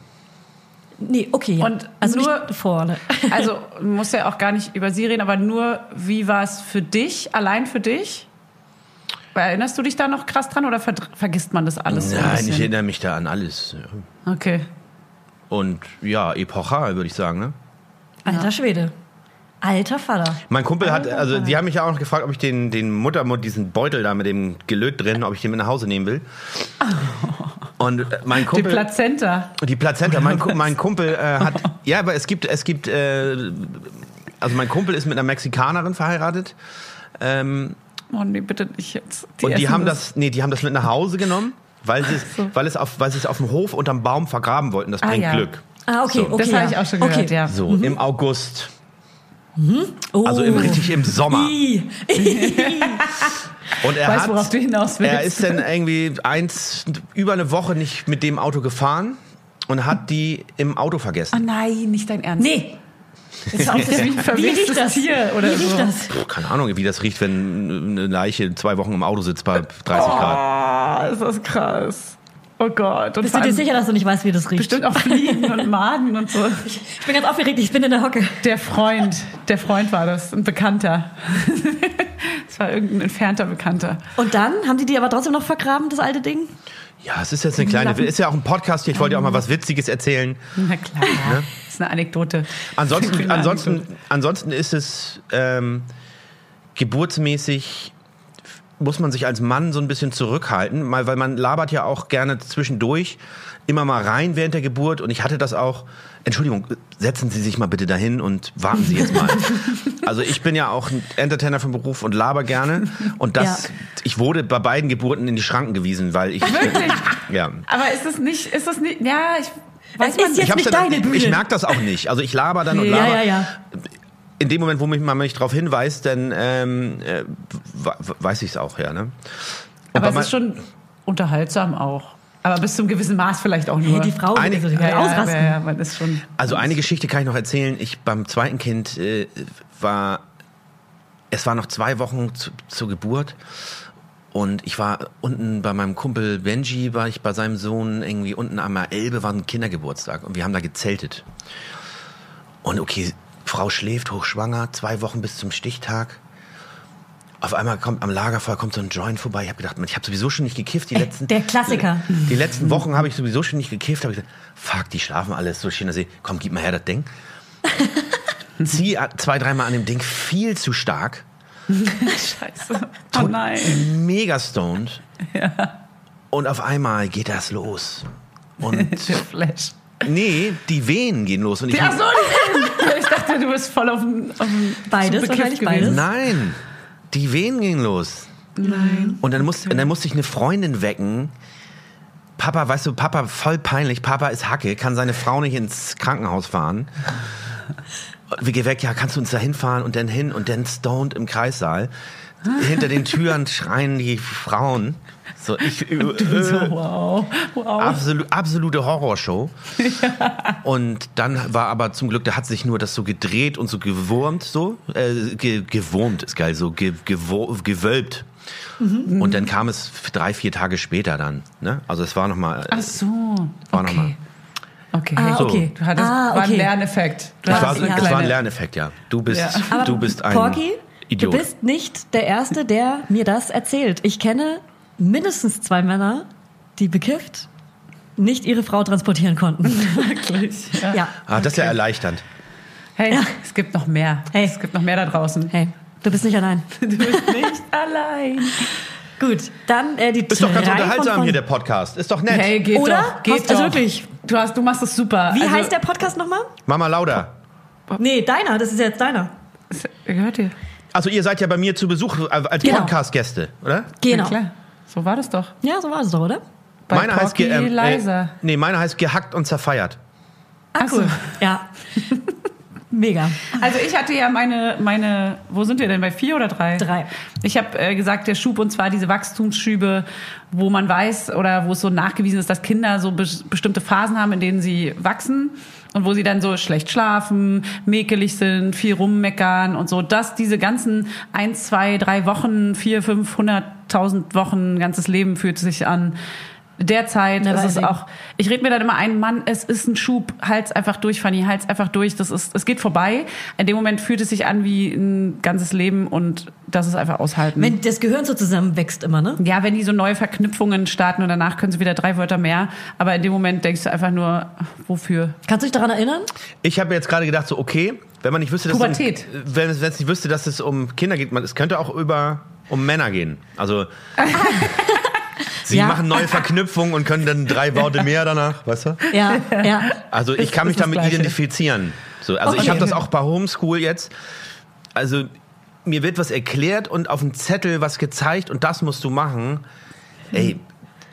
Nee, okay. Ja. Und also nur- nicht vorne. also man muss ja auch gar nicht über sie reden, aber nur, wie war es für dich, allein für dich? Erinnerst du dich da noch krass dran oder ver vergisst man das alles so ein Nein, ich bisschen? erinnere mich da an alles. Okay. Und ja, epochal, würde ich sagen. Ne? Alter Schwede. Alter Vater. Mein Kumpel hat, also die haben mich ja auch noch gefragt, ob ich den, den Muttermund, diesen Beutel da mit dem Gelöt drin, ob ich den mit nach Hause nehmen will. Und äh, mein Die Kumpel. Plazenta. Die Plazenta. Mein, mein Kumpel äh, hat. Ja, aber es gibt, es gibt. Äh, also mein Kumpel ist mit einer Mexikanerin verheiratet. Ähm, Oh nee, bitte nicht jetzt. und die haben das, nee, die haben das mit nach Hause genommen, weil sie es, so. weil es auf, weil sie es auf dem Hof unterm Baum vergraben wollten. Das Ah, bringt ja. Glück. Ah, okay, So. okay. Das habe ich auch schon okay. gehört, ja. So im August. Oh. Also im, richtig im Sommer. Und er Weiß, hat, worauf du hinaus willst. er ist dann irgendwie eins über eine Woche nicht mit dem Auto gefahren und hat die im Auto Oh vergessen. nein, nicht dein Ernst. Nee. Das ist auch wie riecht das? Tier oder Wie riecht so. das? Puh, keine Ahnung, wie das riecht, wenn eine Leiche zwei Wochen im Auto sitzt bei 30 Grad. Ah, ist das krass. Oh Gott. Und Bist du dir sicher, dass du nicht weißt, wie das riecht? bestimmt auch Fliegen und Maden und so. Ich bin ganz aufgeregt, ich bin in der Hocke. Der Freund, der Freund war das, ein Bekannter. Das war irgendein entfernter Bekannter. Und dann haben die die aber trotzdem noch vergraben, das alte Ding? Ja, es ist jetzt eine kleine, ist ja auch ein Podcast hier. Ich wollte ja auch mal was Witziges erzählen. Na klar, das ist eine Anekdote. Ansonsten, ansonsten, Anekdote. ansonsten ist es ähm, geburtsmäßig muss man sich als Mann so ein bisschen zurückhalten, weil man labert ja auch gerne zwischendurch immer mal rein während der Geburt und ich hatte das auch. Entschuldigung, setzen Sie sich mal bitte dahin und warten Sie jetzt mal. also ich bin ja auch ein Entertainer vom Beruf und laber gerne und das, Ja. ich wurde bei beiden Geburten in die Schranken gewiesen, weil ich Wirklich? ja. Aber ist es nicht, ist es nicht, ja, ich weiß man ist nicht. jetzt Ich, nicht deine Bühne. ich merke das auch nicht. Also ich laber dann und Ja, laber. ja, ja. In dem Moment, wo mich man mich darauf hinweist, dann ähm, äh, we- weiß ich es auch, ja. Ne? Aber es ist schon unterhaltsam auch. Aber bis zum gewissen Maß vielleicht auch nur. Hey, die Frau Eine- also, die ausrasten. ja, ja, man ist schon. Also eine Geschichte kann ich noch erzählen. Ich beim zweiten Kind äh, war, es war noch zwei Wochen zu, zur Geburt und ich war unten bei meinem Kumpel Benji, war ich bei seinem Sohn irgendwie unten am Elbe, war ein Kindergeburtstag und wir haben da gezeltet. Und okay, Frau schläft, hochschwanger, zwei Wochen bis zum Stichtag. Auf einmal kommt am Lagerfeuer kommt so ein Joint vorbei. Ich habe gedacht, ich habe sowieso schon nicht gekifft. Die letzten, der Klassiker. Die letzten Wochen habe ich sowieso schon nicht gekifft. Habe ich gesagt, fuck, die schlafen alles so schön. Da sehe ich, komm, gib mal her das Ding. Zieh zwei, dreimal an dem Ding viel zu stark. Scheiße. Oh nein. Mega stoned. Und auf einmal geht das los. Und Der Flash. nee, die Venen gehen los. Und ich Ach so, die Venen. Ich dachte, du bist voll auf dem, auf dem Beides wahrscheinlich, beides. Nein, die Venen gingen los. Nein. Und dann, muss, und dann musste ich eine Freundin wecken. Papa, weißt du, Papa, voll peinlich. Papa ist Hacke, kann seine Frau nicht ins Krankenhaus fahren. Wir gehen weg, ja, kannst du uns da hinfahren und dann hin und dann stoned im Kreissaal. Hinter den Türen schreien die Frauen. So, ich, äh, So, wow. Wow. Absolu absolute Horrorshow. Und dann war aber zum Glück, da hat sich nur das so gedreht und so gewurmt, so. Äh, ge gewurmt ist geil, so ge gewölbt. Mhm. Und dann kam es drei, vier Tage später dann. Ne? Also es war nochmal. Ach so. War noch mal. Okay. Okay. Ah, So. okay. Du hattest, ah, war ein okay. Lerneffekt. Du war, es war ein Lerneffekt, ja. Du bist, Ja. Aber du bist ein Porky, Idiot. du bist nicht der Erste, der mir das erzählt. Ich kenne mindestens zwei Männer, die bekifft nicht ihre Frau transportieren konnten. Wirklich. Ja. ja. ah, das ist ja erleichternd. Hey, es gibt noch mehr. Hey. Es gibt noch mehr da draußen. Hey, du bist nicht allein. Du bist nicht allein. Gut, dann äh, die Ist doch ganz unterhaltsam von- hier, der Podcast. Ist doch nett. Hey, geht Oder? doch. Geht Hast- also doch. wirklich? Du, hast, du machst es super. Wie also, heißt der Podcast nochmal? Mama Lauda. Nee, deiner, das ist jetzt deiner. Gehört dir. Also ihr seid ja bei mir zu Besuch äh, als Genau. Podcast-Gäste, oder? Genau. Ja, klar. So war das doch. Ja, so war es doch, oder? Bei meine heißt Porky ge- ähm, leiser. Äh, nee, meine heißt gehackt und zerfeiert. Ah, Ach so. Ja. Mega. Also ich hatte ja meine, meine, wo sind wir denn, bei vier oder drei? Drei. Ich habe äh, gesagt, der Schub und zwar diese Wachstumsschübe, wo man weiß oder wo es so nachgewiesen ist, dass Kinder so bes- bestimmte Phasen haben, in denen sie wachsen und wo sie dann so schlecht schlafen, mäkelig sind, viel rummeckern und so. Dass diese ganzen eins, zwei, drei Wochen, vier, fünf, hunderttausend Wochen, ganzes Leben fühlt sich an. Derzeit Never ist es auch, ich rede mir dann immer ein, Mann, es ist ein Schub, halt's einfach durch, Fanny, halt's einfach durch, das ist, es geht vorbei. In dem Moment fühlt es sich an wie ein ganzes Leben und das ist einfach aushalten. Wenn das Gehirn so zusammenwächst immer, ne? ja, wenn die so neue Verknüpfungen starten und danach können sie wieder drei Wörter mehr, aber in dem Moment denkst du einfach nur, wofür? Kannst du dich daran erinnern? Ich habe jetzt gerade gedacht, so okay, wenn man nicht wüsste, dass Pubertät. es um, wenn es nicht wüsste, dass es um Kinder geht, man, es könnte auch über um Männer gehen. Also sie Ja. machen neue Verknüpfungen und können dann drei Worte mehr danach, weißt du? Ja, ja. Also ich kann mich damit Gleiche. identifizieren. So, also ich Okay. habe das auch bei Homeschool jetzt. Also mir wird was erklärt und auf dem Zettel was gezeigt und das musst du machen. Ey,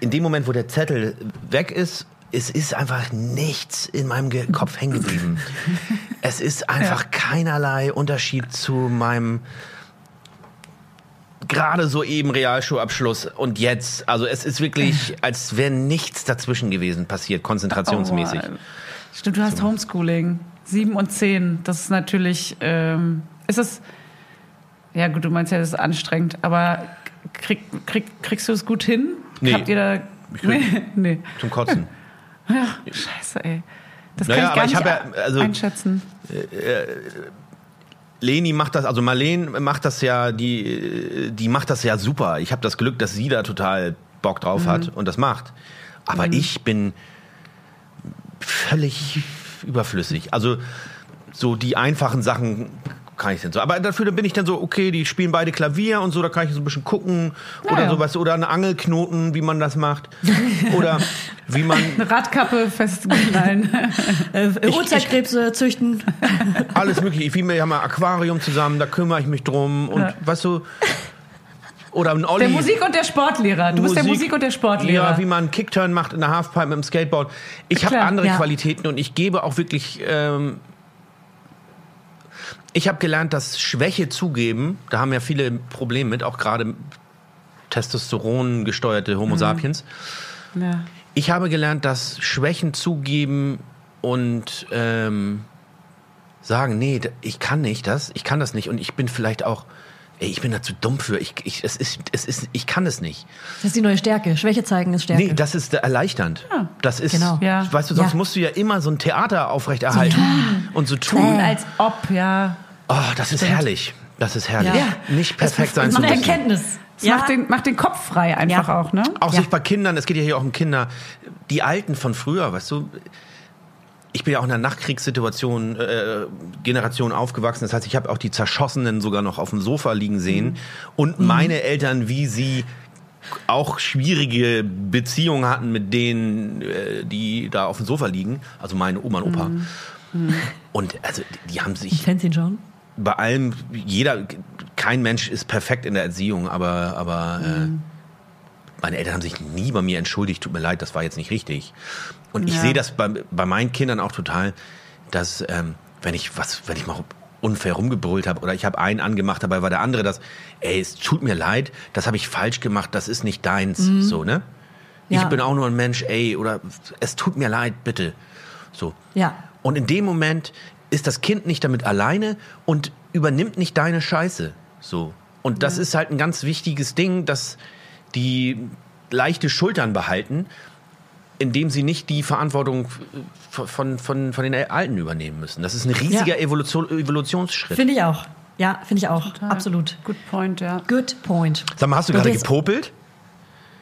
in dem Moment, wo der Zettel weg ist, es ist einfach nichts in meinem Ge Kopf hängen geblieben. es ist einfach keinerlei Unterschied zu meinem gerade so eben Realschulabschluss und jetzt. Also es ist wirklich, als wäre nichts dazwischen gewesen passiert, konzentrationsmäßig. Oh, Stimmt, du hast Homeschooling. Sieben und zehn. Das ist natürlich, ähm, ist es, ja gut, du meinst ja, das ist anstrengend, aber krieg, krieg, kriegst du es gut hin? Nee. Habt ihr da, nee, nee. Zum Kotzen. Ja, scheiße, ey. Das Naja, kann ich gar ich nicht ja, also- einschätzen. Leni macht das, also Marlene macht das ja, die, die macht das ja super. Ich habe das Glück, dass sie da total Bock drauf Mhm. hat und das macht. Aber ich bin völlig überflüssig. Also so die einfachen Sachen kann ich denn so. Aber dafür bin ich dann so, okay, die spielen beide Klavier und so, da kann ich so ein bisschen gucken oder ja. sowas oder eine Angelknoten, wie man das macht oder wie man Eine Radkappe festknallen. Äh, Uhrzeitkrebse züchten. alles mögliche. Wir haben ein Aquarium zusammen, da kümmere ich mich drum und Ja. weißt du oder ein Olli. der Musik- und der Sportlehrer. Du bist der Musik- und der Sportlehrer. Ja, wie man einen Kickturn macht in der Halfpipe mit dem Skateboard. Ich habe andere ja. Qualitäten und ich gebe auch wirklich. Ähm, ich habe gelernt, dass Schwäche zugeben, da haben ja viele Probleme mit, auch gerade Testosteron gesteuerte Homo Mhm. sapiens. ja. Ich habe gelernt, dass Schwächen zugeben und ähm, sagen, nee, ich kann nicht das, ich kann das nicht und ich bin vielleicht auch, ey, ich bin da zu dumm für, ich, ich, es ist, es ist, ich kann es nicht. Das ist die neue Stärke. Schwäche zeigen ist Stärke. Nee, das ist äh, erleichternd. Das ist, Genau. Ja. weißt du, sonst Ja. musst du ja immer so ein Theater aufrechterhalten und so tun. Als ob, ja. Oh, das ist herrlich. Das ist herrlich. Ja. Nicht perfekt sein Das zu macht eine müssen. Erkenntnis. Es macht, den, macht den Kopf frei einfach Ja. auch, ne? Auch Ja. sich bei Kindern, es geht ja hier auch um Kinder, die Alten von früher, weißt du. Ich bin ja auch in einer Nachkriegssituation, äh, Generation aufgewachsen. Das heißt, ich habe auch die Zerschossenen sogar noch auf dem Sofa liegen sehen. Und meine Eltern, wie sie auch schwierige Beziehungen hatten mit denen, äh, die da auf dem Sofa liegen. Also meine Oma und Opa. Und also die, die haben sich Fernsehen schauen. bei allem, jeder, kein Mensch ist perfekt in der Erziehung, aber, aber äh, meine Eltern haben sich nie bei mir entschuldigt, tut mir leid, das war jetzt nicht richtig. Und ich Ja. sehe das bei, bei meinen Kindern auch total, dass ähm, wenn ich was, wenn ich mal unfair rumgebrüllt habe oder ich habe einen angemacht, dabei war der andere das, ey, es tut mir leid, das habe ich falsch gemacht, das ist nicht deins, so, ne? Ich Ja. bin auch nur ein Mensch, ey, oder es tut mir leid, bitte. So. Ja. Und in dem Moment ist das Kind nicht damit alleine und übernimmt nicht deine Scheiße. So. Und das ist halt ein ganz wichtiges Ding, dass die leichte Schultern behalten, indem sie nicht die Verantwortung von, von, von, den Alten übernehmen müssen. Das ist ein riesiger Ja. Evolution, Evolutionsschritt. Finde ich auch. Ja, finde ich auch. Absolut. Good point, ja. Good point. Sag mal, hast du gerade gepopelt?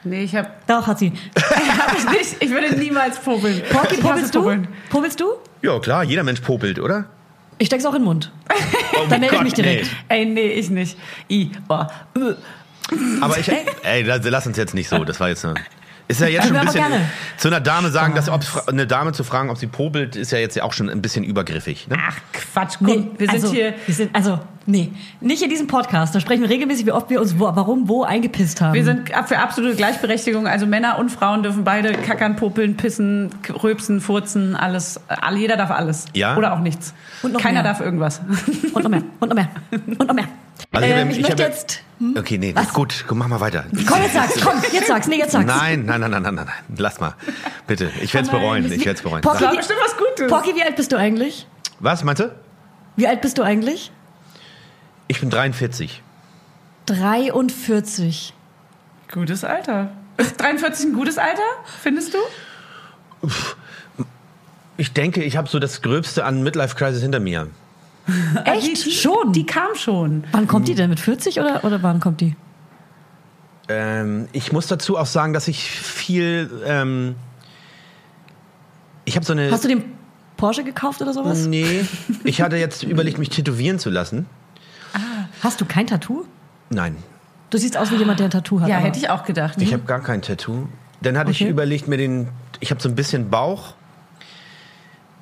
Nee, ich hab, Doch, hat sie. hab ich nicht. Ich würde niemals popeln. Hasse popelst du? popeln. Popelst du? Ja, klar, jeder Mensch popelt, oder? Ich steck's auch in den Mund. Oh Dann melde ich mich direkt. Ey, nee, ich nicht. I, oh. Aber ich, ey, lass uns jetzt nicht so. Das war jetzt eine, ist ja jetzt schon ein bisschen gerne. zu einer Dame sagen, dass ob eine Dame zu fragen, ob sie popelt, ist ja jetzt auch schon ein bisschen übergriffig. Ne? Ach, Quatsch, komm. Nee, wir sind also, hier. Wir sind, also, nee. Nicht in diesem Podcast. Da sprechen wir regelmäßig, wie oft wir uns wo, warum wo eingepisst haben. Wir sind für absolute Gleichberechtigung. Also Männer und Frauen dürfen beide kackern, popeln, pissen, rülpsen, furzen, alles. All, jeder darf alles. Ja? Oder auch nichts. Und noch Keiner mehr. darf irgendwas. Und noch mehr. Und noch mehr. Und noch mehr. Also ähm, ich ich möchte jetzt. Okay, nee, Was? gut, komm, mach mal weiter. Komm, jetzt sag's. Komm, jetzt sag's. Nee, jetzt sag's. Nein, nein, nein, nein, nein, nein. Lass mal. Bitte, ich werde es nein, bereuen. Ich werde es bereuen. Pocky, bestimmt was Gutes. Pocky, wie alt bist du eigentlich? Was, meinst du? Wie alt bist du eigentlich? Ich bin 43. 43. Gutes Alter. Ist 43 ein gutes Alter, findest du? Ich denke, ich habe so das Gröbste an Midlife Crisis hinter mir. Echt? Die, die, schon? Die kam schon. wann kommt die denn? Mit 40 oder, oder wann kommt die? Ähm, ich muss dazu auch sagen, dass ich viel. Ähm, ich habe so eine. Hast du den Porsche gekauft oder sowas? Nee, ich hatte jetzt überlegt, mich tätowieren zu lassen. Hast du kein Tattoo? Nein, Du siehst aus wie jemand, der ein Tattoo hat. Ja, aber- hätte ich auch gedacht. ich habe gar kein Tattoo. Dann hatte ich Okay. überlegt, mir den. Ich habe so ein bisschen Bauch.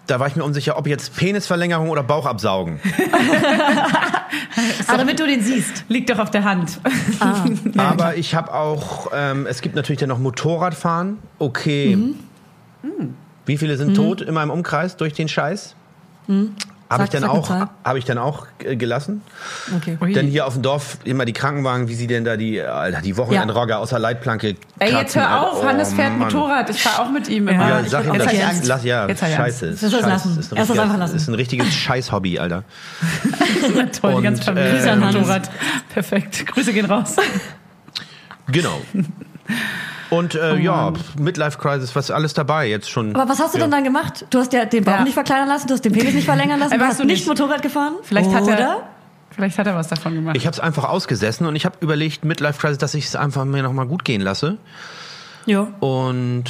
Da war ich mir unsicher, ob jetzt Penisverlängerung oder Bauch absaugen. Ah, damit du den siehst. Liegt doch auf der Hand. Ah. Aber ich habe auch. Ähm, es gibt natürlich dann noch Motorradfahren. Okay. Mhm. Wie viele sind tot in meinem Umkreis durch den Scheiß? Habe ich, dann auch- hab ich dann auch äh, gelassen. Okay. Ui. Denn hier auf dem Dorf immer die Krankenwagen, wie sie denn da die, Alter, die Wochenendrogger aus der Leitplanke Ey, jetzt hör auf, Oh, Hannes fährt Mann. Motorrad. Ich fahre auch mit ihm immer. Ja, sag ihm jetzt das. ich Angst. Lass, ja, Jetzt scheiße. Ist Das soll scheiß, lassen. Ist ein, Erst lassen. ist ein richtiges Scheiß-Hobby, Alter. Toll, die ganze Familie. äh, Grüße an Hannes. Motorrad. Perfekt. Grüße gehen raus. Genau. Und Oh äh, ja, pf, Midlife Crisis, was ist alles dabei jetzt schon. Aber was hast du ja. denn dann gemacht? Du hast ja den Bauch Ja. nicht verkleinern lassen, du hast den Penis nicht verlängern lassen, du hast du nicht nicht. Motorrad gefahren? Vielleicht hat Oder? er, vielleicht hat er was davon gemacht. Ich habe es einfach ausgesessen und ich habe überlegt, Midlife Crisis, dass ich es einfach mir nochmal gut gehen lasse. Ja, Und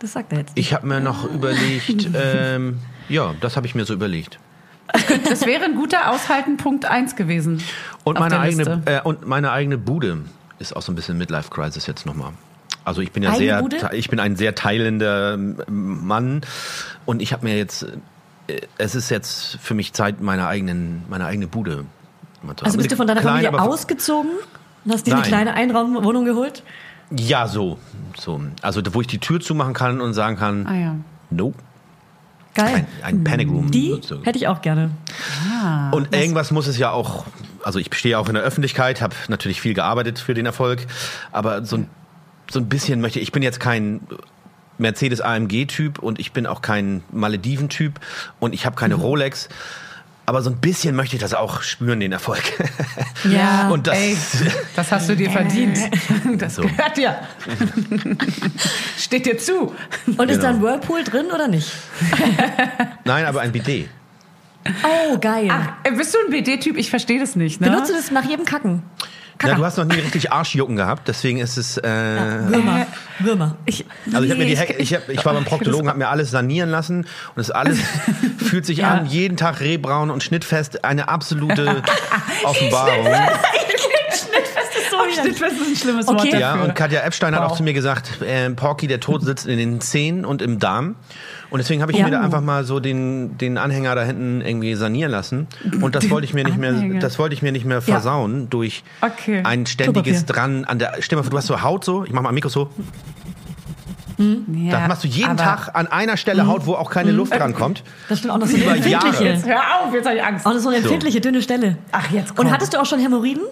das sagt er jetzt. ich habe mir noch überlegt, ähm, ja, das habe ich mir so überlegt. Das wäre ein guter Aushalten Punkt 1 gewesen. Und meine eigene äh, und meine eigene Bude ist auch so ein bisschen Midlife Crisis jetzt nochmal. Also ich bin ja Eigene sehr, Bude? ich bin ein sehr teilender Mann und ich habe mir jetzt, äh, es ist jetzt für mich Zeit, meine eigenen, meine eigene Bude. Also bist du von deiner Klein, Familie ausgezogen und hast dir eine kleine Einraumwohnung geholt? Ja, so, so. Also wo ich die Tür zumachen kann und sagen kann, Ah ja. nope, Geil. ein, ein Panic Room. Die sozusagen. hätte ich auch gerne. Und irgendwas muss es ja auch, also ich stehe auch in der Öffentlichkeit, habe natürlich viel gearbeitet für den Erfolg, aber so ein, so ein bisschen möchte ich, bin jetzt kein Mercedes AMG-Typ und ich bin auch kein Malediven-Typ und ich habe keine Mhm. Rolex. Aber so ein bisschen möchte ich das auch spüren, den Erfolg. Ja. Und das, Ey, das hast du dir verdient. Das So. gehört dir. Steht dir zu. Und ist da Genau. ein Whirlpool drin oder nicht? nein, aber ein Bidet. Oh, geil. Ach, äh, bist du ein BD-Typ? Ich verstehe das nicht. Ne? Benutze das nach jedem Kacken. Ja, du hast noch nie richtig Arschjucken gehabt, deswegen ist es. Äh, Würmer. Würmer. Ich, Also ich, hab mir die, ich, hab, ich war beim Proktologen, habe mir alles sanieren lassen und es alles fühlt sich Ja. an, jeden Tag rehbraun und schnittfest, eine absolute Offenbarung. Oh, Schnittfest ist ein schlimmes Okay. Wort dafür. Ja, und Katja Epstein hat Wow. auch zu mir gesagt, äh, Porky, der Tod sitzt in den Zähnen und im Darm. Und deswegen habe ich Ja. mir da einfach mal so den, den Anhänger da hinten irgendwie sanieren lassen. Und das wollte ich mir nicht mehr, das wollte ich mir nicht mehr versauen durch Okay. ein ständiges dran an der, stell mal vor, du hast so Haut so, ich mach mal am Mikro so, Ja, das machst du jeden Tag an einer Stelle Haut, wo auch keine Luft rankommt. Das stimmt auch noch so eine Über Jahre. empfindliche. Jetzt hör auf, jetzt habe ich Angst. Auch noch so eine empfindliche, dünne Stelle. Ach, jetzt komm. Und hattest du auch schon Hämorrhoiden?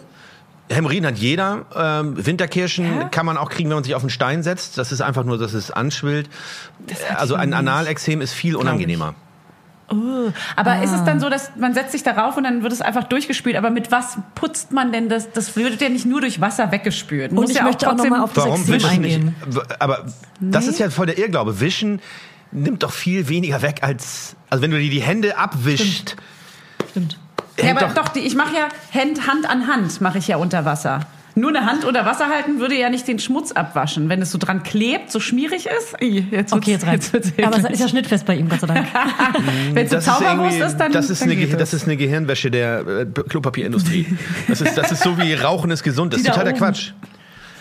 Hämorrhoiden hat jeder. Ähm, Winterkirschen kann man auch kriegen, wenn man sich auf einen Stein setzt. Das ist einfach nur, dass es anschwillt. Also ein Analexem ist viel unangenehmer. Aber ist es dann so, dass man setzt sich darauf und dann wird es einfach durchgespült? Aber mit was putzt man denn das? Das wird ja nicht nur durch Wasser weggespült. Und ich möchte auch noch mal auf das Warum nicht? eingehen. w- Aber das ist ja voll der Irrglaube. Wischen nimmt doch viel weniger weg als, also wenn du dir die Hände abwischst. Stimmt. Ja, aber doch, die, ich mache ja Hand, Hand an Hand, mache ich ja unter Wasser. Nur eine Hand unter Wasser halten würde ja nicht den Schmutz abwaschen. Wenn es so dran klebt, so schmierig ist. Jetzt Okay, jetzt reicht's. Aber es ist ja schnittfest bei ihm, Gott sei Dank. Wenn es ist, Zauberwurst irgendwie, ist, dann, das, ist dann eine, das ist eine Gehirnwäsche der äh, Klopapierindustrie. Das ist, das ist so wie Rauchen ist gesund. Das ist Die da totaler oben. Quatsch.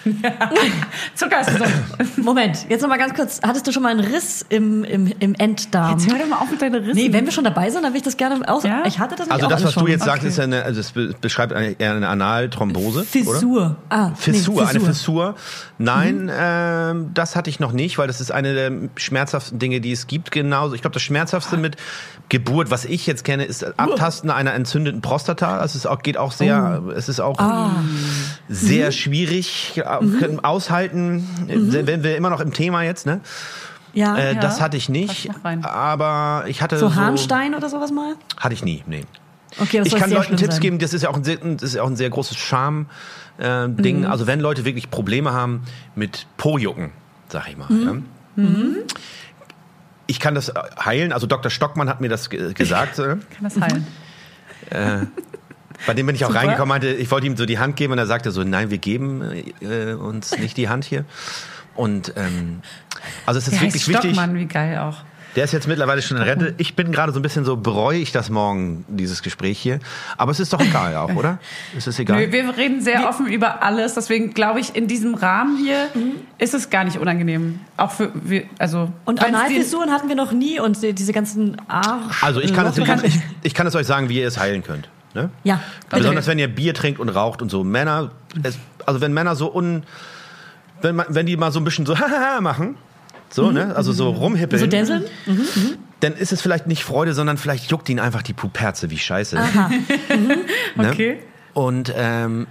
Zucker ist gesund. Moment, jetzt noch mal ganz kurz. Hattest du schon mal einen Riss im, im, im Enddarm? Jetzt hör doch mal auf mit deinen Rissen. Nee, wenn wir schon dabei sind, dann will ich das gerne aus. Ja? Ich hatte das Also das, was du schon. jetzt sagst, Okay. ist eine, also es be- beschreibt eine, eher eine Analthrombose, oder? Fissur. Ah, Fissur, nee, eine Fissur. Nein, Mhm. ähm, das hatte ich noch nicht, weil das ist eine der schmerzhaftesten Dinge, die es gibt. Genauso, ich glaube, das schmerzhaftste mit Geburt, was ich jetzt kenne, ist Abtasten einer entzündeten Prostata. Also es ist auch, geht auch sehr, Oh. es ist auch Ah. sehr Mhm. schwierig äh, können aushalten. Äh, Wenn wir immer noch im Thema jetzt, ne? Ja. Äh, Ja. Das hatte ich nicht, aber ich hatte so Harnstein oder sowas mal? hatte ich nie, nee. Okay, ich kann Leuten Tipps sein. geben, das ist ja auch ein sehr, das ist ja auch ein sehr großes Scham-Ding. Mhm. Also wenn Leute wirklich Probleme haben mit Po-Jucken, sag ich mal. Mhm. Ja. Ich kann das äh, heilen. Also Dr. Stockmann hat mir das ge- gesagt. äh, Kann das heilen. Bei dem bin ich auch Super. reingekommen, meinte, ich wollte ihm so die Hand geben und er sagte so, nein, wir geben äh, uns nicht die Hand hier. Und ähm, also es ist Der heißt wirklich wichtig. Stockmann, wie geil auch. Der ist jetzt mittlerweile schon in Rente. Ich bin gerade so ein bisschen so, bereue ich das morgen, dieses Gespräch hier. Aber es ist doch egal auch, oder? Es ist egal. Nö, wir reden sehr offen über alles, deswegen glaube ich, in diesem Rahmen hier ist es gar nicht unangenehm. Auch für, wir, also. Und Analfissuren hatten wir noch nie und die- diese ganzen Arsch. Also ich kann, es, ich, ich kann es euch sagen, wie ihr es heilen könnt. Ne? Ja, bitte. Besonders wenn ihr Bier trinkt und raucht und so. Männer, es, also wenn Männer so un, wenn, man, wenn die mal so ein bisschen so machen, so, ne? Also so rumhippeln. so Denseln? Dann ist es vielleicht nicht Freude, sondern vielleicht juckt ihn einfach die Puperze wie scheiße. Ne? Okay. Und ähm,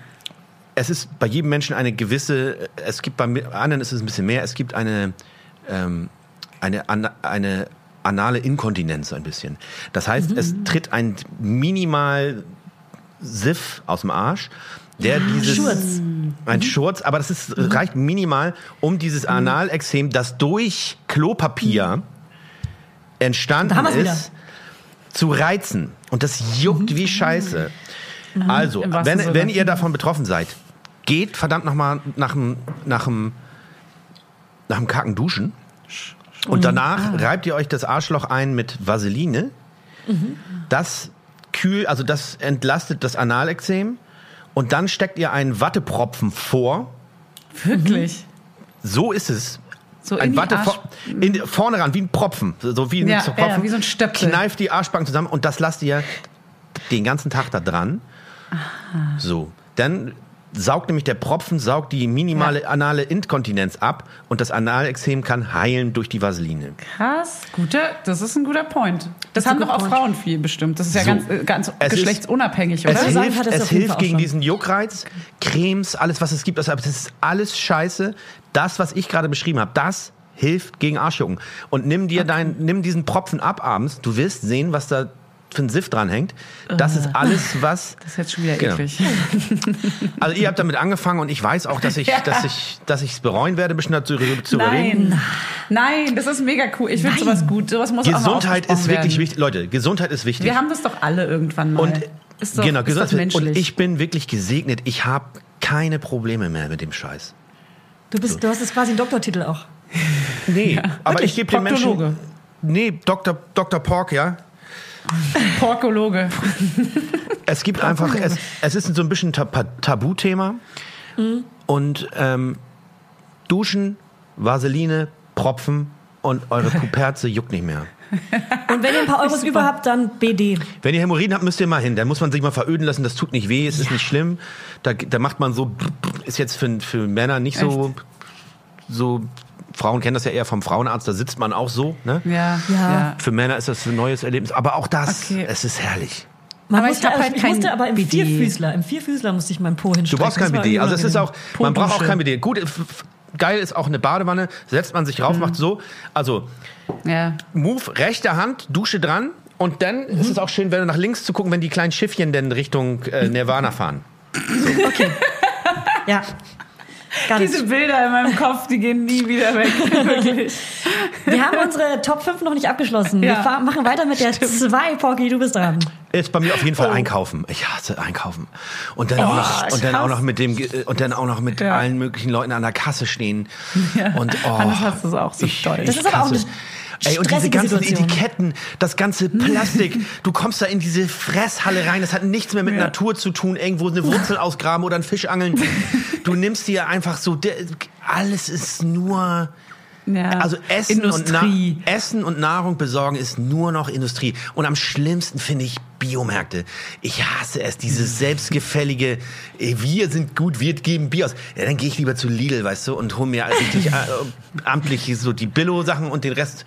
es ist bei jedem Menschen eine gewisse, es gibt bei anderen ist es ein bisschen mehr, es gibt eine, ähm, eine, an, eine anale Inkontinenz ein bisschen. Das heißt, es tritt ein minimal Siff aus dem Arsch, der dieses Schurz. ein Schurz, aber das ist, reicht minimal, um dieses Analexem, das durch Klopapier entstanden Da haben wir's ist, zu reizen. Und das juckt wie Scheiße. Also, Im wahrsten wenn, Sinne. wenn ihr davon betroffen seid, geht verdammt nochmal nach dem, nach dem, nach dem Kacken duschen. Und danach reibt ihr euch das Arschloch ein mit Vaseline. Das kühl, also das entlastet das Analexem. Und dann steckt ihr einen Wattepropfen vor. Wirklich. So ist es. So in ein Watte vor, in, vorne ran, wie ein Propfen. So wie ein Ja, Propfen. ja, wie so ein Stöpsel. Kneift die Arschbacken zusammen und das lasst ihr den ganzen Tag da dran. So. Dann saugt nämlich der Propfen, saugt die minimale anale Inkontinenz ab und das Analexem kann heilen durch die Vaseline. Krass. Guter, das ist ein guter Point. Das, ist haben doch auch guter Frauen viel bestimmt. Das ist ja So. ganz, äh, ganz Es ist- geschlechtsunabhängig, oder? Es hilft, hat es hilft gegen schon. diesen Juckreiz, Cremes, alles was es gibt. Also, das ist alles scheiße. Das, was ich gerade beschrieben habe, das hilft gegen Arschjucken. Und nimm dir dein, nimm diesen Propfen ab abends. Du wirst sehen, was da für ein Sift dranhängt. Das ist alles, was. Das ist jetzt schon wieder Genau. eklig. Also ihr habt damit angefangen und ich weiß auch, dass ich, Ja. dass ich, dass ich es bereuen werde, bestimmt dazu zu überreden. Nein. Nein, das ist mega cool. Ich finde sowas gut. Sowas muss auch mal Gesundheit ist wirklich werden. wichtig. Leute, Gesundheit ist wichtig. Wir haben das doch alle irgendwann mal. und ist doch, genau, ist Gesundheit menschlich. Und ich bin wirklich gesegnet. Ich habe keine Probleme mehr mit dem Scheiß. Du, bist, du hast jetzt quasi einen Doktortitel auch. Nee, aber Wirklich, ich gebe den Menschen. Nee, Dr. Dr. Pork, ja. Porkologe. Es gibt einfach, es, es ist so ein bisschen Ta Tabuthema. Und ähm, Duschen, Vaseline, Propfen und eure Kuperze juckt nicht mehr. Und wenn ihr ein paar Euros über habt, dann BD. Wenn ihr Hämorrhoiden habt, müsst ihr mal hin. Dann muss man sich mal veröden lassen. Das tut nicht weh, es ist nicht schlimm. Da, da macht man so, ist jetzt für, für Männer nicht so, so, Frauen kennen das ja eher vom Frauenarzt, da sitzt man auch so. Ne? Ja, Ja. ja. Für Männer ist das ein neues Erlebnis. Aber auch das, Okay. es ist herrlich. Man Aber ich hab halt ich kein musste aber im BD. Vierfüßler, im Vierfüßler musste ich meinen Po Du hinstrecken. brauchst kein BD. Also es ist auch, man braucht auch kein BD. Gut, geil ist auch eine Badewanne, setzt man sich rauf, macht so. Also ja. Move, rechte Hand, Dusche dran. Und dann ist es auch schön, wenn du nach links zu gucken, wenn die kleinen Schiffchen denn Richtung äh, Nirvana fahren. Ja. Nicht. Diese Bilder in meinem Kopf, die gehen nie wieder weg. Wirklich. Wir haben unsere Top 5 noch nicht abgeschlossen. Wir Ja. fahren, machen weiter mit der 2, Porky, du bist dran. Ist bei mir auf jeden Oh. Fall einkaufen. Ich hasse einkaufen. Und dann auch noch, und dann auch noch mit dem und dann auch noch mit Ja. allen möglichen Leuten an der Kasse stehen. Und oh, Anders hast du es auch so ich- toll. Das ist aber auch eine Ey, und diese ganzen Situation. Etiketten, das ganze Plastik, du kommst da in diese Fresshalle rein, das hat nichts mehr mit Ja. Natur zu tun, irgendwo eine Wurzel ausgraben oder ein Fisch angeln. Du nimmst dir einfach so, alles ist nur, Ja. also Essen und, Na. Essen und Nahrung besorgen ist nur noch Industrie. Und am schlimmsten finde ich Biomärkte. Ich hasse es, dieses selbstgefällige, wir sind gut, wir geben Bier aus. Ja, dann gehe ich lieber zu Lidl, weißt du, und hol mir richtig äh, amtlich so die Billo-Sachen und den Rest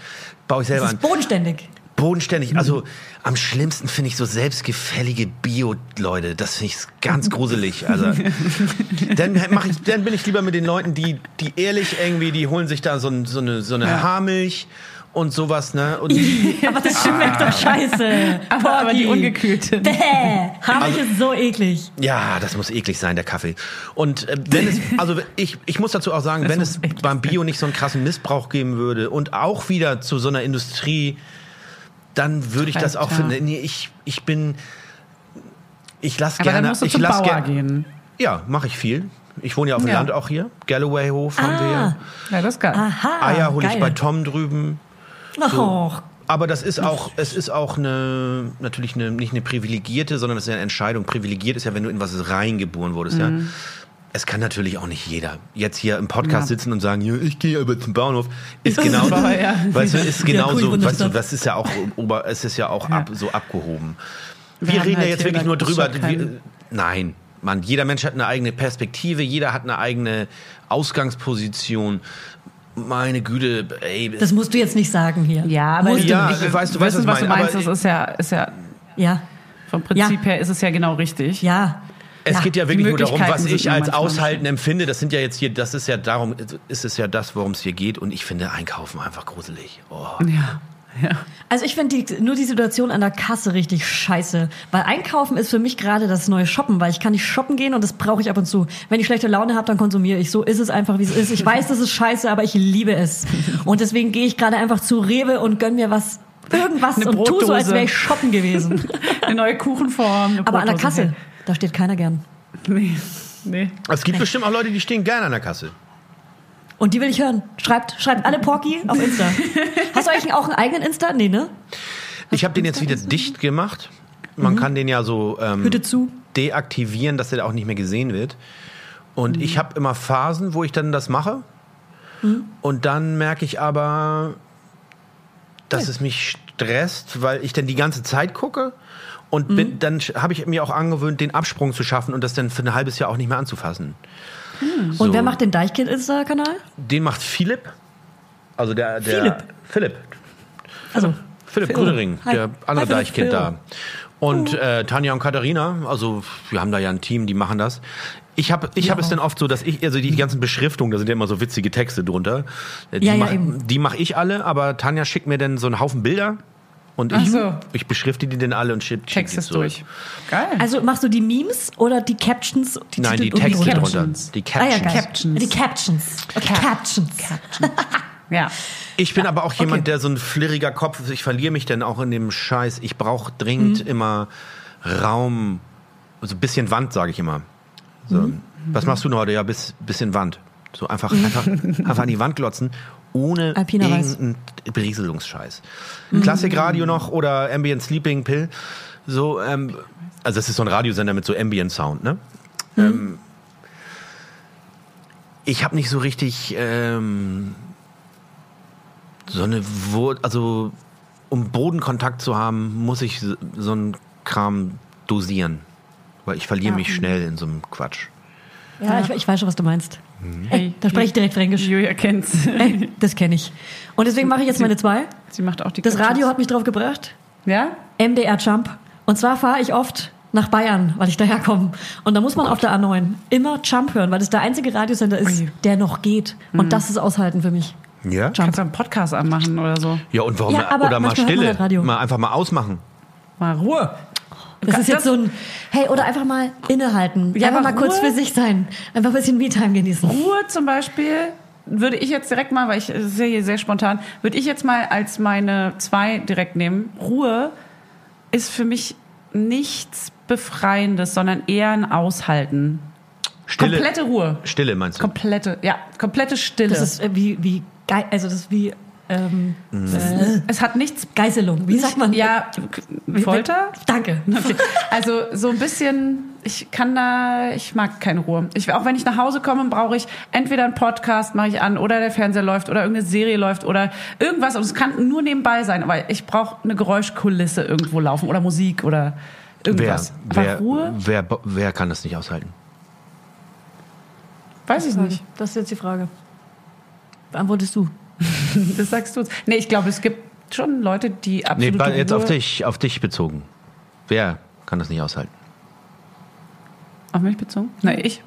baue ich selber Das an. ist bodenständig. Bodenständig, also am schlimmsten finde ich so selbstgefällige Bio-Leute. Das finde ich ganz gruselig. Also dann mache ich, dann bin ich lieber mit den Leuten, die, die ehrlich irgendwie, die holen sich da so, so eine, so eine Ja. Haarmilch und sowas, ne? Und Aber das schmeckt doch scheiße. aber, aber die ungekühlte. Bäh, Haarmilch ist so eklig. ja, das muss eklig sein, der Kaffee. Und äh, wenn es, also ich, ich muss dazu auch sagen, Das wenn es beim Bio nicht so einen krassen Missbrauch geben würde und auch wieder zu so einer Industrie, dann würde ich das auch finden. Nee, ich, ich bin, ich lasse gerne, dann musst du ich zum lass Bauer ger- gehen. Ja, mache ich viel. Ich wohne ja auf dem Ja. Land auch hier. Galloway-Hof haben wir. Ah, Ja, das ist geil. aha. Eier hole ich bei Tom drüben. Och, Aber das ist auch, es ist auch eine, natürlich eine, nicht eine privilegierte, sondern es ist eine Entscheidung. Privilegiert ist ja, wenn du in was reingeboren wurdest, ja. Es kann natürlich auch nicht jeder jetzt hier im Podcast Ja. sitzen und sagen, ja, ich gehe aber zum Bahnhof. Ist genau, Bauer, ja. weißt du, ist genauso, cool, weißt du, das ist ja auch, ober, es ist ja auch ab, so abgehoben. Wir Wir, reden halt ja jetzt wirklich nur drüber. Wir, nein, Mann, jeder Mensch hat eine eigene Perspektive, jeder hat eine eigene Ausgangsposition. Meine Güte, ey. das musst du jetzt nicht sagen hier. Ja, aber Musst du Ja, nicht. weißt du, weißt, Wissen, was was ich du meinst, Aber das ist ja, ist ja Ja, vom Prinzip Ja. her ist es ja genau richtig. ja. Es ja. geht ja wirklich nur darum, was ich als Aushalten empfinde. Das sind ja jetzt hier, das ist ja darum, ist es ja das, worum es hier geht. Und ich finde Einkaufen einfach gruselig. Oh. Ja. ja. Also ich finde die, nur die Situation an der Kasse richtig scheiße. Weil Einkaufen ist für mich gerade das neue Shoppen, weil ich kann nicht shoppen gehen und das brauche ich ab und zu. Wenn ich schlechte Laune habe, dann konsumiere ich. So ist es einfach, wie es ist. Ich weiß, das ist scheiße, aber ich liebe es. Und deswegen gehe ich gerade einfach zu Rewe und gönn mir was, irgendwas Eine und tu so, als wäre ich shoppen gewesen. Eine neue Kuchenform. Eine Aber an der. Kasse, da steht keiner gern. Nee. nee. Es gibt bestimmt auch Leute, die stehen gerne an der Kasse. Und die will ich hören. Schreibt, schreibt alle Porky auf Insta. Hast du eigentlich auch einen eigenen Insta? Nee, ne? Ich habe den jetzt wieder dicht gemacht. Man kann den ja so ähm, Hütte zu. deaktivieren, dass der auch nicht mehr gesehen wird. Und ich habe immer Phasen, wo ich dann das mache. Und dann merke ich aber, dass es mich stresst, weil ich dann die ganze Zeit gucke. Und bin, dann habe ich mir auch angewöhnt, den Absprung zu schaffen und das dann für ein halbes Jahr auch nicht mehr anzufassen. So. Und wer macht den Deichkind-Insta-Kanal? Den macht Philipp. Also der, der Philipp? Philipp. Also, Philipp Grödering, Hi. der andere Hi. Deichkind da. Und äh, Tanja und Katharina, also wir haben da ja ein Team, die machen das. Ich habe ich hab es dann oft so, dass ich, also die ganzen Beschriftungen, da sind ja immer so witzige Texte drunter. Äh, Die Ja, ja, mach. Die mache ich alle, aber Tanja schickt mir dann so einen Haufen Bilder Und ich, so. ich beschrifte die dann alle und schick, schick Text die es zurück. durch. Geil. Also machst du die Memes oder die Captions? Die Nein, die Texte Captions. drunter. Die Ah ja, Captions. Captions. Die Captions. Okay, Captions. ja. Ich bin aber auch jemand, Okay. der so ein flirriger Kopf ist. Ich verliere mich dann auch in dem Scheiß. Ich brauche dringend Mhm. immer Raum, so ein bisschen Wand, sage ich immer. So, Mhm. Was machst du denn heute? Ja, bis, bisschen Wand. So einfach, einfach, einfach an die Wand glotzen, ohne Alpiner irgendeinen Berieselungsscheiß. Mhm. Klassikradio noch oder Ambient Sleeping Pill. So, ähm, also das ist so ein Radiosender mit so Ambient Sound, ne? Mhm. Ähm, ich habe nicht so richtig ähm, so eine Wur also um Bodenkontakt zu haben, muss ich so so einen Kram dosieren. Weil ich verliere mich schnell in so einem Quatsch. Ja, ich, ich weiß schon, was du meinst. Mhm. Ey, da spreche ich direkt Fränkisch. Julia kennt's. Ey, das kenne ich. Und deswegen mache ich jetzt meine zwei. Sie macht auch die Das. Radio hat mich drauf gebracht. Ja? MDR Jump. Und zwar fahre ich oft nach Bayern, weil ich daherkomme. Und da muss man auf der A9 immer Jump hören, weil das der einzige Radiosender ist, Ui. der noch geht. Und das ist aushalten für mich. Ja? Jump. Kannst du einen Podcast anmachen oder so? Ja, und warum Ja, aber oder mal Stille, halt Radio. mal einfach mal ausmachen. Mal Ruhe. Das ist jetzt so ein, hey, oder einfach mal innehalten. Ja, einfach mal aber kurz Ruhe- für sich sein. Einfach ein bisschen Me-Time genießen. Ruhe zum Beispiel würde ich jetzt direkt mal, weil ich ja hier sehr spontan, würde ich jetzt mal als meine zwei direkt nehmen. Ruhe ist für mich nichts Befreiendes, sondern eher ein Aushalten. Stille, Komplette Ruhe. Stille meinst du? Komplette, ja, komplette Stille. Das ist äh, wie, wie, Ge also das ist wie, ähm, äh, es hat nichts. Geiselung. Wie sagt man? Ja, Folter? Danke. Okay. Also so ein bisschen, ich kann da, ich mag keine Ruhe. Ich, auch wenn ich nach Hause komme, brauche ich entweder einen Podcast mache ich an oder der Fernseher läuft oder irgendeine Serie läuft oder irgendwas. Und es kann nur nebenbei sein, aber ich brauche eine Geräuschkulisse irgendwo laufen oder Musik oder Wer, irgendwas. Aber wer, Ruhe, wer, wer kann das nicht aushalten? weiß ich nicht. Das ist jetzt die Frage. Beantwortest du? Das sagst du. Nee, ich glaube, es gibt schon Leute, die Nee, absolute bei- jetzt auf dich, auf dich bezogen. Wer kann das nicht aushalten? Auf mich bezogen? Nein, ich.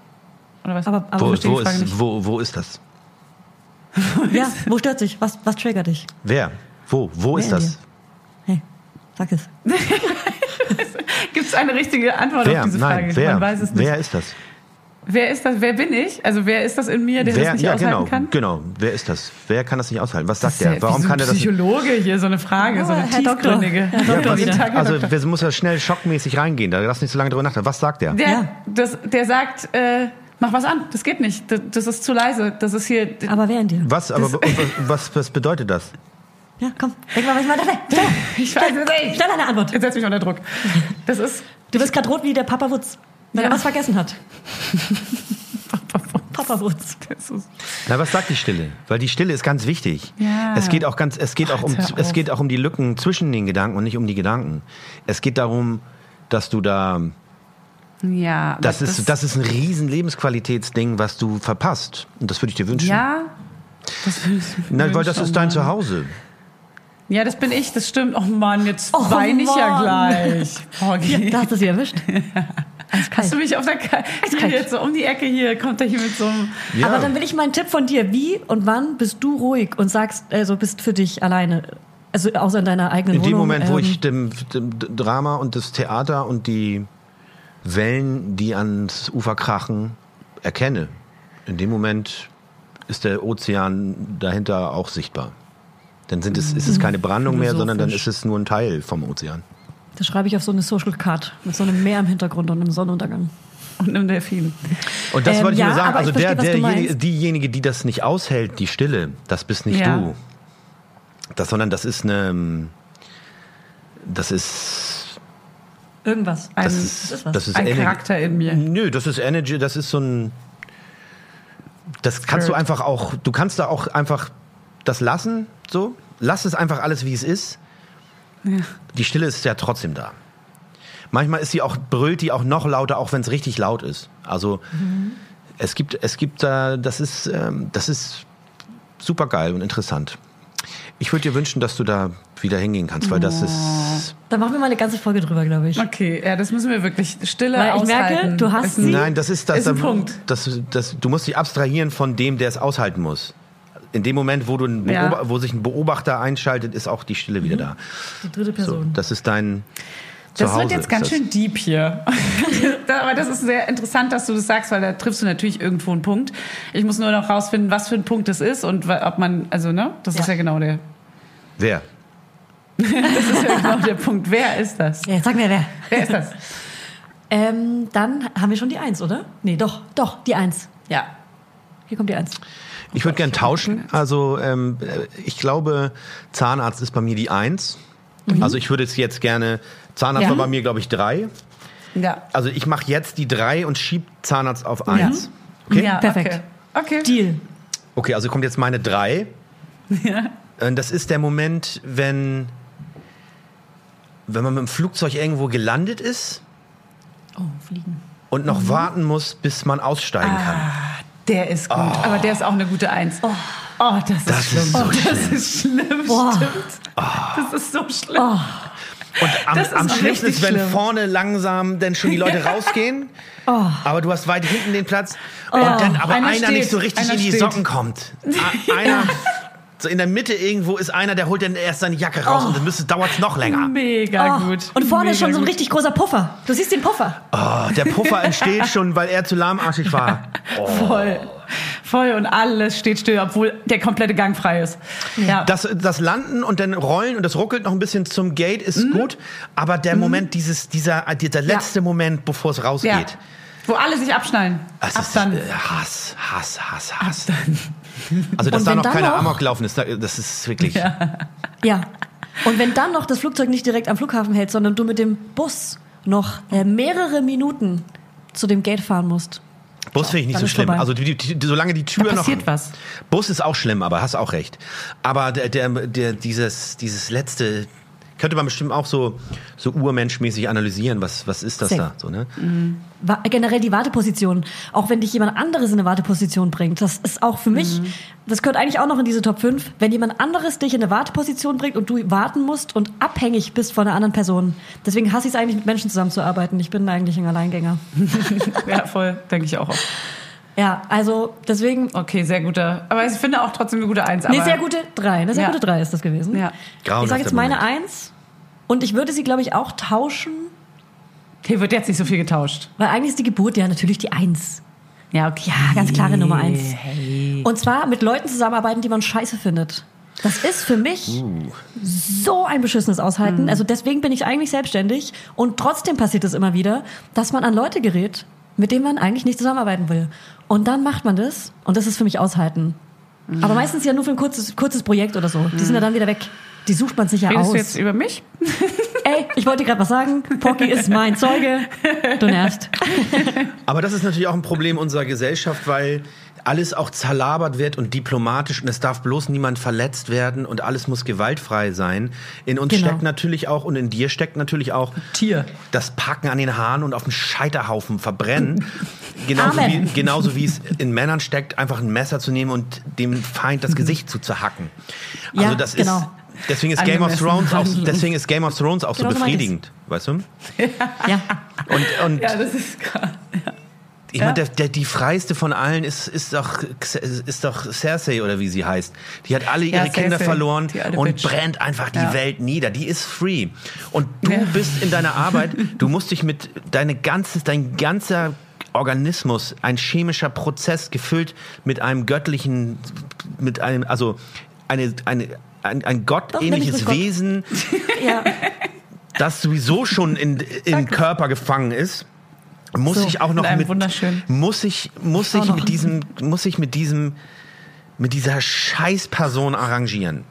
Oder was? Aber, aber Wo, wo, Frage ist, nicht. wo, wo ist das? ja, wo stört dich? Was, was triggert dich? Wer? Wo? Wo ist in das? Hey, sag es. Gibt es eine richtige Antwort Wer? auf diese Frage? Nein, wer? Man weiß es nicht. Wer ist das? Wer ist das? Wer bin ich? Also wer ist das in mir, der wer, das nicht ja, aushalten genau, kann? genau. Wer ist das? Wer kann das nicht aushalten? Was sagt Das ist der? ja Warum wie so kann ein er das? Psychologe hier so eine Frage, so eine Herr Doktor. tiefgründige. Herr Doktor was- wieder. Tag, Herr also Doktor. wir muss ja schnell schockmäßig reingehen. Da lass nicht so lange drüber nachdenken. Was sagt der? der, Ja. das, der sagt, äh, mach was an. Das geht nicht. Das, das ist zu leise. Das ist hier. Aber wer in dir? Was, aber, was, was, was bedeutet das? Ja, komm, denk mal, was ich schnell, Ich weiß es nicht. schnell eine Antwort. Jetzt setz mich unter Druck. Das ist. Du bist gerade rot wie der Papa Wutz, wenn Ja. er was vergessen hat. Papa. Das ist Na, was sagt die Stille? Weil die Stille ist ganz wichtig. Ja. Es geht auch ganz, es geht auch um, Ach, es geht auch um die Lücken zwischen den Gedanken und nicht um die Gedanken. Es geht darum, dass du da, ja. aber das ist, das ist ein riesen Lebensqualitätsding, was du verpasst. Und das würde ich dir wünschen. Ja. Das will ich mir Nein, weil das ist dein. Zuhause. Ja, das bin ich, das stimmt. Oh Mann, jetzt Oh weine ich ja Mann. gleich. Porgy. Da hast du sie erwischt. Hast du mich auf der Ka Eiskalt. jetzt so um die Ecke hier, kommt er hier mit so einem. Ja. Aber dann will ich mal einen Tipp von dir. Wie und wann bist du ruhig und sagst, also bist für dich alleine? Also außer in deiner eigenen In dem Wohnung. Moment, wo ähm, ich dem, dem Drama und das Theater und die Wellen, die ans Ufer krachen, erkenne, in dem Moment ist der Ozean dahinter auch sichtbar. Dann sind es, ist es keine Brandung mehr, sondern dann ist es nur ein Teil vom Ozean. Das schreibe ich auf so eine Social Card mit so einem Meer im Hintergrund und einem Sonnenuntergang. Und einem Delfin. Und das Ähm, wollte ich ja, nur sagen. Also ich der, verstehe, du derjenige, diejenige, die das nicht aushält, die Stille, das bist nicht Ja. du. Das, sondern das ist eine, das ist, Irgendwas. Ein, das das ist, ist was. das ist ein. Charakter in mir. Nö, das ist Energy, das ist so ein. Das kannst du Spirit. einfach auch, du kannst da auch einfach das lassen, so. Lass es einfach alles, wie es ist. Die Stille ist ja trotzdem da. Manchmal ist sie auch, brüllt die auch noch lauter, auch wenn es richtig laut ist. Also, es gibt, es gibt da, das ist, ähm, das ist super geil und interessant. Ich würde dir wünschen, dass du da wieder hingehen kannst, weil das ist. Da machen wir mal eine ganze Folge drüber, glaube ich. Okay, ja, das müssen wir wirklich. Stille Weil ich merke, du hast sie. Nein, das ist das. Ist ein Punkt. Das, das, du musst dich abstrahieren von dem, der es aushalten muss. In dem Moment, wo, du Ja. Wo sich ein Beobachter einschaltet, ist auch die Stille wieder da. Die dritte So, Person. das ist dein Das Zuhause. wird jetzt ganz das. schön deep hier. Aber das ist sehr interessant, dass du das sagst, weil da triffst du natürlich irgendwo einen Punkt. Ich muss nur noch rausfinden, was für ein Punkt es ist und ob man, also ne, das ist Ja. ja genau der, Wer? das ist ja genau der Punkt. Wer ist das? Ja, jetzt sag mir wer. Wer ist das? Ähm, dann haben wir schon die Eins, oder? Nee, doch, doch, die Eins. Ja. Hier kommt die Eins. Ich würde gern tauschen. Also ähm, äh, ich glaube, Zahnarzt ist bei mir die Eins. Also ich würde es jetzt gerne. Zahnarzt Ja. war bei mir, glaube ich, drei. Ja. Also ich mache jetzt die drei und schieb Zahnarzt auf eins. Okay? ja perfekt. Okay. okay. Deal. Okay, also kommt jetzt meine drei. Ja. Und das ist der Moment, wenn, wenn man mit dem Flugzeug irgendwo gelandet ist Oh, fliegen. und noch warten muss, bis man aussteigen kann. Der ist gut, aber der ist auch eine gute Eins. Oh, das ist Das schlimm. ist so oh, das ist schlimm, Boah. stimmt. Das ist so schlimm. Oh, Und am, Das ist am schlimmsten ist, wenn schlimm. vorne langsam dann schon die Leute rausgehen, aber du hast weit hinten den Platz und dann aber Einer einer, steht, nicht so richtig einer in die steht. Socken kommt. A- Einer, so in der Mitte irgendwo ist einer, der holt dann erst seine Jacke raus und dann dauert es noch länger. Mega oh. gut. Und vorne ist Mega schon so ein gut. richtig großer Puffer. Du siehst den Puffer. Oh, der Puffer entsteht schon, weil er zu lahmarschig war. Voll. Voll und alles steht still, obwohl der komplette Gang frei ist. Ja. Das, das Landen und dann Rollen und das ruckelt noch ein bisschen zum Gate ist Mhm. gut, aber der Moment, dieses, dieser, dieser letzte Moment, bevor es ja. rausgeht, Wo alle sich abschnallen. das ist Abstand. äh, Hass, Hass, Hass, Hass. Also, dass da noch keiner noch- Amok laufen ist, das ist wirklich. Ja. Und wenn dann noch das Flugzeug nicht direkt am Flughafen hält, sondern du mit dem Bus noch äh, mehrere Minuten zu dem Gate fahren musst. Bus finde ich nicht so schlimm. vorbei. Also die, die, die, solange die Tür Da noch. passiert was. Bus ist auch schlimm, aber hast auch recht. Aber der, der, der, dieses, dieses letzte könnte man bestimmt auch so, so urmenschmäßig analysieren. Was, was ist das Safe. da? So, ne? Wa generell die Warteposition. Auch wenn dich jemand anderes in eine Warteposition bringt. Das ist auch für mich, das gehört eigentlich auch noch in diese Top 5. Wenn jemand anderes dich in eine Warteposition bringt und du warten musst und abhängig bist von einer anderen Person. Deswegen hasse ich es eigentlich, mit Menschen zusammenzuarbeiten. Ich bin eigentlich ein Alleingänger. Ja, voll, denke ich auch. oft. Ja, also deswegen. Okay, sehr guter. Aber ich finde auch trotzdem eine gute Eins. Nee, aber- sehr gute drei. Eine sehr Ja. gute drei ist das gewesen. Ja. Ich Grauenhafter sage jetzt meine Moment. eins. Und ich würde sie, glaube ich, auch tauschen, Hier wird jetzt nicht so viel getauscht. weil eigentlich ist die Geburt ja natürlich die Eins. Ja, okay. Ja, ganz klare Nummer eins. Hey. Und zwar mit Leuten zusammenarbeiten, die man scheiße findet. Das ist für mich Uh. so ein beschissenes Aushalten. Also deswegen bin ich eigentlich selbstständig. Und trotzdem passiert es immer wieder, dass man an Leute gerät, mit denen man eigentlich nicht zusammenarbeiten will. Und dann macht man das. Und das ist für mich Aushalten. Aber meistens ja nur für ein kurzes, kurzes Projekt oder so. Die sind ja dann wieder weg. Die sucht man sich ja Redest aus. du jetzt über mich? Ey, ich wollte dir gerade was sagen. Pocky ist mein Zeuge. Du nervst. Aber das ist natürlich auch ein Problem unserer Gesellschaft, weil alles auch zerlabert wird und diplomatisch und es darf bloß niemand verletzt werden und alles muss gewaltfrei sein. In uns Genau. steckt natürlich auch und in dir steckt natürlich auch Tier. das Packen an den Haaren und auf dem Scheiterhaufen verbrennen. Genauso wie, genauso wie es in Männern steckt, einfach ein Messer zu nehmen und dem Feind das Gesicht zu zerhacken. Also Ja, das genau. ist deswegen ist Game of Thrones auch deswegen ist Game of Thrones auch Genau so befriedigend, weißt du? Ja. Und, und Ja, das ist krass. Ich meine, der, der, die freiste von allen ist, ist, doch, ist doch Cersei oder wie sie heißt. Die hat alle ihre Ja, Kinder Cersei, verloren und Bitch. brennt einfach die Ja. Welt nieder. Die ist free. Und du Ja. bist in deiner Arbeit, du musst dich mit deine ganzes, dein ganzer Organismus, ein chemischer Prozess gefüllt mit einem göttlichen, mit einem, also eine, eine, ein, ein gottähnliches Wesen, ja. das sowieso schon in, im Körper gefangen ist, muss So, ich auch noch mit, muss ich, muss ich noch. mit diesem, muss ich mit diesem, mit dieser Scheißperson arrangieren.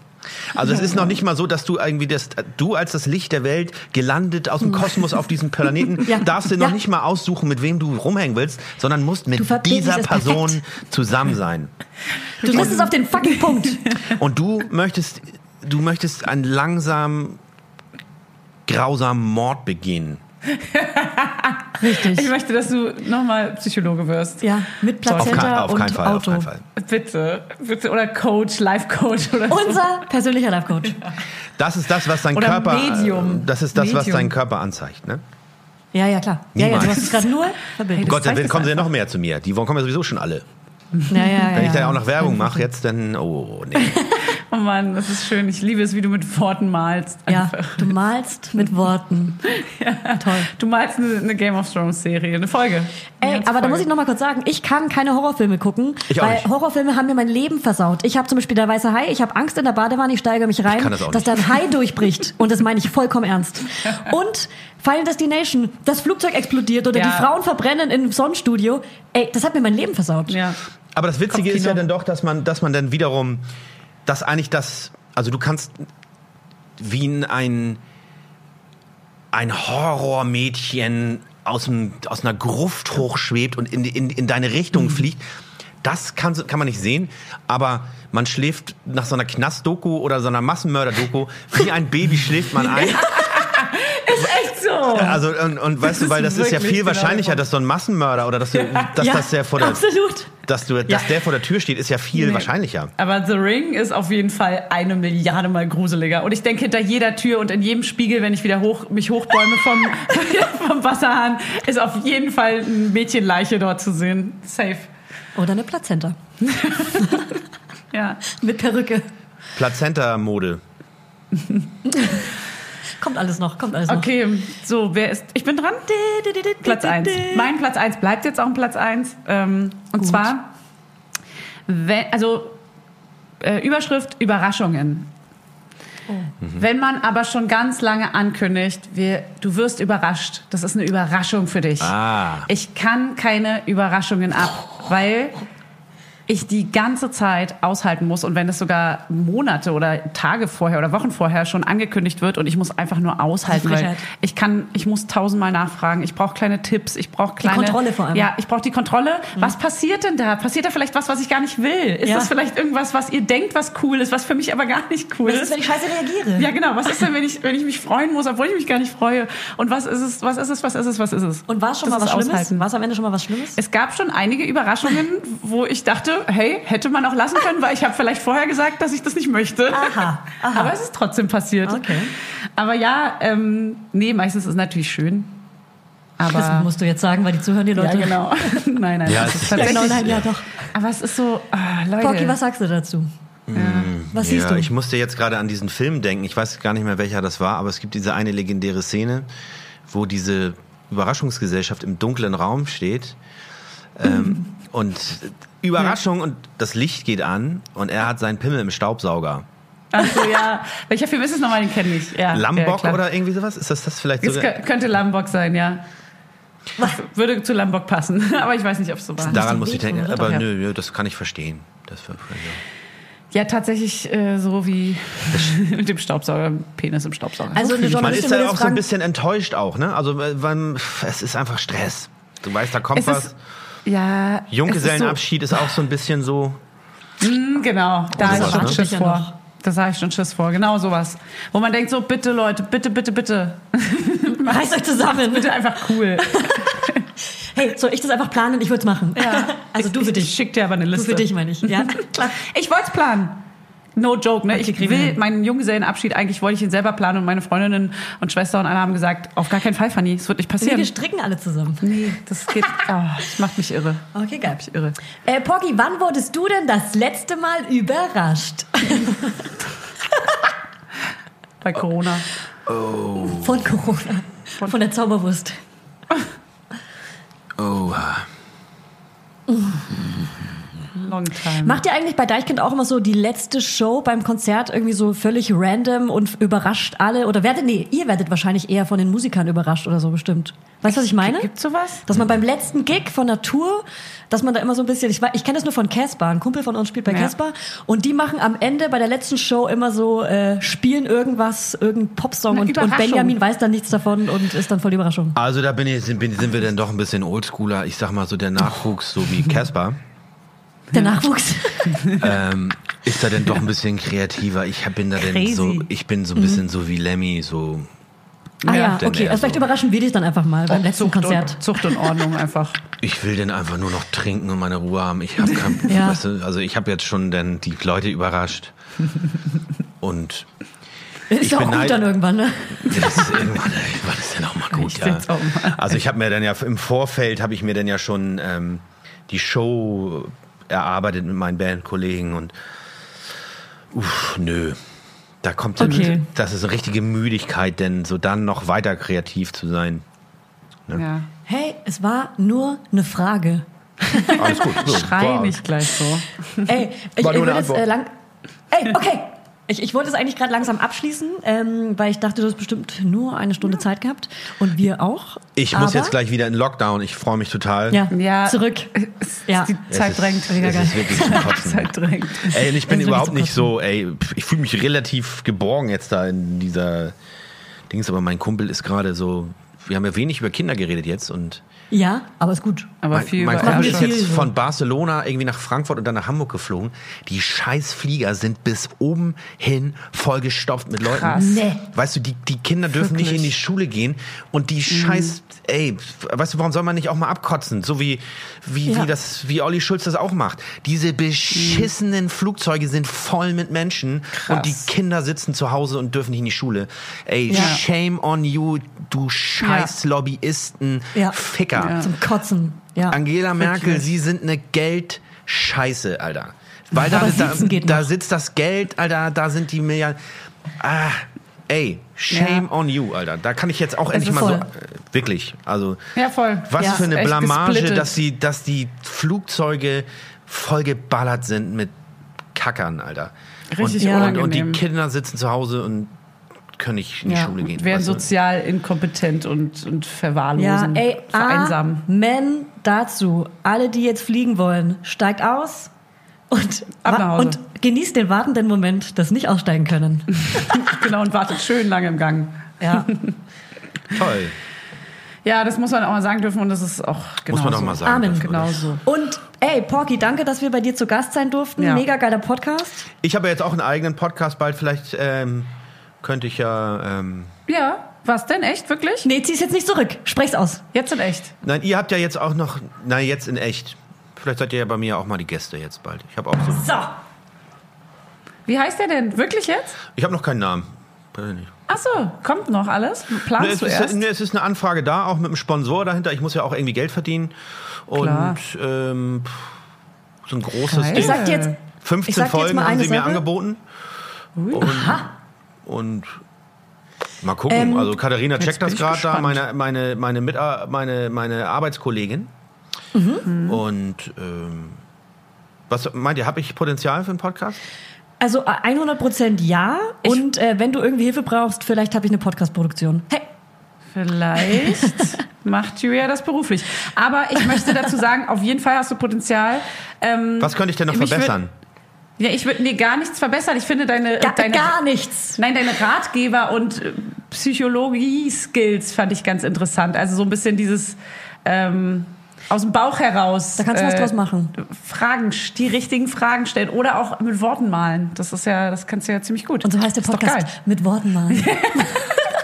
Also es ist noch nicht mal so, dass du irgendwie das, du als das Licht der Welt gelandet aus dem Kosmos auf diesem Planeten, Ja. darfst du noch Ja. nicht mal aussuchen, mit wem du rumhängen willst, sondern musst mit dieser es Person perfekt. zusammen sein. Du triffst es auf den fucking Punkt. Und du möchtest, du möchtest einen langsam grausamen Mord begehen. Richtig. Ich möchte, dass du nochmal Psychologe wirst. Ja, mit Auf, kein, Plazenta auf und keinen Fall, auf Auto. keinen Fall. Bitte, bitte. Oder Coach, Life-Coach oder so. Unser persönlicher Life Coach. Das ist das, was dein Oder Körper, Medium. das ist das, was Medium. dein Körper anzeigt, ne? Ja, ja, klar. Ja, ja, du hast es gerade nur verbildet. Gott, dann zeigt es kommen sie ja noch mehr zu mir. Die kommen ja sowieso schon alle. Ja, ja, ja. Wenn ich da ja. auch noch Werbung mache, jetzt dann, oh, nee. Oh Mann, das ist schön. Ich liebe es, wie du mit Worten malst. Ja, Einfach. du malst mit Worten. Toll. Du malst eine, eine Game of Thrones Serie, eine Folge. Eine Ey, aber da Folge. muss ich noch mal kurz sagen, ich kann keine Horrorfilme gucken, Ich auch weil nicht. Horrorfilme haben mir mein Leben versaut. Ich habe zum Beispiel der weiße Hai, ich habe Angst in der Badewanne, ich steige mich rein, das dass da ein Hai durchbricht und das meine ich vollkommen ernst. Und Final Destination, das Flugzeug explodiert oder Ja. die Frauen verbrennen im Sonnenstudio. Ey, das hat mir mein Leben versaut. Ja. Aber das Witzige ist ja dann doch, dass man, dass man dann wiederum, dass eigentlich das, also du kannst wie in ein, ein Horrormädchen aus, dem, aus einer Gruft hochschwebt und in, in, in deine Richtung fliegt. Das kann, kann man nicht sehen, aber man schläft nach so einer Knast-Doku oder so einer Massenmörder-Doku, wie ein Baby schläft man ein. Also, und, und weißt du, weil das ist ja viel wahrscheinlicher, dass so ein Massenmörder oder dass, du, dass Ja, das der vor der, absolut. dass du, dass der vor der Tür steht, ist ja viel Nee. wahrscheinlicher. Aber The Ring ist auf jeden Fall eine Milliarde Mal gruseliger. Und ich denke, hinter jeder Tür und in jedem Spiegel, wenn ich wieder hoch, mich hochbäume vom, vom Wasserhahn, ist auf jeden Fall ein Mädchenleiche dort zu sehen. Safe. Oder eine Plazenta Ja. mit Perücke. Plazenta-Mode. Kommt alles noch, kommt alles noch. Okay, so, wer ist. Ich bin dran. Platz 1. Mein Platz 1 bleibt jetzt auch ein Platz 1. Ähm, und Gut. zwar, wenn, also äh, Überschrift Überraschungen. Wenn man aber schon ganz lange ankündigt, wir, du wirst überrascht, das ist eine Überraschung für dich. Ah. Ich kann keine Überraschungen ab, weil ich die ganze Zeit aushalten muss und wenn es sogar Monate oder Tage vorher oder Wochen vorher schon angekündigt wird und ich muss einfach nur aushalten, weil ich kann, ich muss tausendmal nachfragen, ich brauche kleine Tipps, ich brauche kleine Kontrolle vor allem. Mhm. Ja, ich brauche die Kontrolle. Was passiert denn da? Passiert da vielleicht was, was ich gar nicht will? Ist Ja. das vielleicht irgendwas, was ihr denkt, was cool ist, was für mich aber gar nicht cool Was ist? ist, wenn ich scheiße reagiere? ja, genau. Was ist denn, wenn ich, wenn ich mich freuen muss, obwohl ich mich gar nicht freue? Und was ist es, was ist es, was ist es, was ist es? Und war es schon Das mal was Schlimmes? War es am Ende schon mal was Schlimmes? Es gab schon einige Überraschungen, wo ich dachte, hey, hätte man auch lassen können, weil ich habe vielleicht vorher gesagt, dass ich das nicht möchte. Aha, aha. Aber es ist trotzdem passiert. Okay. Aber ja, ähm, nee, meistens ist es natürlich schön. Das Aber musst du jetzt sagen, weil die zuhören die ja, Leute. genau. nein, nein, Ja, das es ist Ja, tatsächlich. genau, nein, ja doch. Aber es ist so, ah, Leute. Pocky, was sagst du dazu? Was siehst ja, du? ich musste jetzt gerade an diesen Film denken. Ich weiß gar nicht mehr, welcher das war, aber es gibt diese eine legendäre Szene, wo diese Überraschungsgesellschaft im dunklen Raum steht. Ähm, und Überraschung und das Licht geht an und er hat seinen Pimmel im Staubsauger. Ach so, ja. Welcher Film ist es nochmal? Den kenne ich. Ja, ja, Lambok klar. oder irgendwie sowas? Ist das das vielleicht kö- könnte Lambok sein, ja. Würde zu Lambok passen, aber ich weiß nicht, ob es so war. Daran muss ich denken. Aber nö, nö, das kann ich verstehen. Das war, Ja, tatsächlich äh, so wie mit dem Staubsauger, Penis im Staubsauger. Also eine Man ist ja würde auch so ein bisschen enttäuscht auch, ne? Also weil, es ist einfach Stress. Du weißt, da kommt Es was. ist- ja, Junggesellenabschied ist auch so ein bisschen so. ist so, genau, da ich sowas, schon ne? Schiss vor. noch. Das habe ich schon Schiss vor, genau sowas. Wo man denkt so, bitte Leute, bitte, bitte, bitte. reißt euch zusammen. Bitte einfach cool. Hey, soll ich das einfach planen? Ich würde es machen. Ja. Also du für Ich dich. schick dir aber eine Du Liste. für dich, meine ich. Ja, klar. Ich wollte es planen. No joke, ne? Ich wir will meinen Junggesellenabschied, eigentlich wollte ich ihn selber planen und meine Freundinnen und Schwester und alle haben gesagt, auf gar keinen Fall, Fanny, es wird nicht Wir passieren. stricken alle zusammen. Nee, das geht, oh, das macht mich irre. Okay, geil. Mich irre. Äh, Poggi, wann wurdest du denn das letzte Mal überrascht? Bei Corona. Von Corona. Von der Zauberwurst. Oh. Long time. Macht ihr eigentlich bei Deichkind auch immer so die letzte Show beim Konzert irgendwie so völlig random und überrascht alle? Oder werdet, nee, ihr werdet wahrscheinlich eher von den Musikern überrascht oder so bestimmt. Weißt du, was ich meine? Gibt's sowas? Dass man beim letzten Gig von der Tour, dass man da immer so ein bisschen, ich, ich kenne das nur von Casper, ein Kumpel von uns spielt bei Ja. Casper und die machen am Ende bei der letzten Show immer so, äh, spielen irgendwas, irgendein Popsong und, und. Benjamin weiß dann nichts davon und ist dann voll die Überraschung. Also da bin ich, sind, bin, sind wir dann doch ein bisschen oldschooler. Ich sag mal so der Nachwuchs, so wie Casper, Der Nachwuchs. ähm, ist da denn doch ein bisschen kreativer. Ich bin da denn so, ich bin so ein bisschen so wie Lemmy, so. ah ja, denn okay. Also vielleicht so. überraschen wir dich dann einfach mal beim letzten Zucht Konzert. Und, Zucht und Ordnung einfach. Ich will denn einfach nur noch trinken und meine Ruhe haben. Ich habe kein, Ja. weißt du, also ich habe jetzt schon dann die Leute überrascht und Ist ja auch beneid- gut dann irgendwann, ne? das ist irgendwann, irgendwann ist dann auch mal gut. Ich Ja. auch mal. Also ich habe mir dann ja im Vorfeld habe ich mir dann ja schon ähm, die Show erarbeitet mit meinen Bandkollegen und uff, nö. Da kommt Okay. das ist eine richtige Müdigkeit, denn so dann noch weiter kreativ zu sein. Ja. Hey, es war nur eine Frage. Alles gut. So, Schrei war- nicht gleich so. Ey, ich, War ich nur will eine jetzt äh, Antwort. lang. Ey, okay. Ich, ich wollte es eigentlich gerade langsam abschließen, ähm, weil ich dachte, du hast bestimmt nur eine Stunde Zeit gehabt und wir auch. Ich muss Aber- jetzt gleich wieder in Lockdown. Ich freue mich total. Ja, Ja. zurück. Ja. Die Es Zeit ist, drängt. Es ist wirklich zum Kotzen. Zeit drängt. Ey, und ich bin überhaupt nicht so, ey, ich fühle mich relativ geborgen jetzt da in dieser Dings, aber mein Kumpel ist gerade so, wir haben ja wenig über Kinder geredet jetzt und Ja, aber ist gut. Aber mein, viel mein Kumpel ist jetzt von Barcelona irgendwie nach Frankfurt und dann nach Hamburg geflogen. Die scheiß Flieger sind bis oben hin vollgestopft mit Leuten. Krass. Nee. Weißt du, die, die Kinder dürfen nicht Wirklich? in die Schule gehen und die scheiß, ey, weißt du, warum soll man nicht auch mal abkotzen? So wie, wie, Ja. wie das, wie Olli Schulz das auch macht. Diese beschissenen Flugzeuge sind voll mit Menschen und die Kinder sitzen zu Hause und dürfen nicht in die Schule. Ey, Ja. shame on you, du scheiß Lobbyisten, Ja. Ficker. Zum Kotzen. Ja. Angela Merkel, sie sind eine Geldscheiße, Alter. Weil da, da, da sitzt das Geld, Alter, da sind die Milliarden. Ah, ey, shame Ja. on you, Alter. Da kann ich jetzt auch endlich ist mal so, äh, wirklich, also, Ja, voll. was Ja. für eine Blamage, gesplittet. dass die, dass die Flugzeuge vollgeballert sind mit Kackern, Alter. Richtig und, und, und die. Kinder sitzen zu Hause und können nicht in die ja, Schule gehen. werden weißt du? sozial inkompetent und, und Ja, verwahrlosen, ey, vereinsamen. Amen dazu. Alle, die jetzt fliegen wollen, steigt aus und, und genießt den wartenden Moment, dass nicht aussteigen können. Genau, und wartet schön lange im Gang. Ja. Toll. Ja, das muss man auch mal sagen dürfen und das ist auch genau Muss man so. mal sagen. Amen. dürfen? Genau so. Und ey, Porky, danke, dass wir bei dir zu Gast sein durften. Ja. Mega geiler Podcast. Ich habe ja jetzt auch einen eigenen Podcast bald. Vielleicht ähm, könnte ich ja. Ähm, Ja, was denn? Echt? Wirklich? Nee, zieh's jetzt nicht zurück. Sprech's aus. Jetzt in echt. nein, ihr habt ja jetzt auch noch. Nein, jetzt in echt. Vielleicht seid ihr ja bei mir auch mal die Gäste jetzt bald. Ich habe auch so. So. Wie heißt der denn? Wirklich jetzt? Ich habe noch keinen Namen. Weiß ich nicht. Ach so, kommt noch alles? Nee, Planst es, du ist, erst? nee, es ist eine Anfrage da, auch mit einem Sponsor dahinter. Ich muss ja auch irgendwie Geld verdienen. Und Klar. ähm, pff, so ein großes Geil. Ding. Ich sag dir jetzt, 15 ich sag dir jetzt Folgen mal haben sie mir Sache. angeboten. Und, und mal gucken. Ähm, also Katharina checkt das ich gerade da, meine, meine, meine, Mitar meine, meine Arbeitskollegin. Mhm. Und ähm, was meint ihr, habe ich Potenzial für einen Podcast? also 100% ja. Und äh, wenn du irgendwie Hilfe brauchst, vielleicht habe ich eine Podcast-Produktion. Hey, Vielleicht macht Julia das beruflich. Aber ich möchte dazu sagen, auf jeden Fall hast du Potenzial. Ähm, Was könnte ich denn noch verbessern? Ja, ich würde mir gar nichts verbessern. Ich finde deine, gar, deine gar nichts. Nein, deine Ratgeber und äh, Psychologie-Skills fand ich ganz interessant. Also so ein bisschen dieses ähm, aus dem Bauch heraus. Da kannst du was draus machen. Fragen, die richtigen Fragen stellen oder auch mit Worten malen. Das ist ja, das kannst du ja ziemlich gut. Und so heißt der Podcast. Mit Worten malen.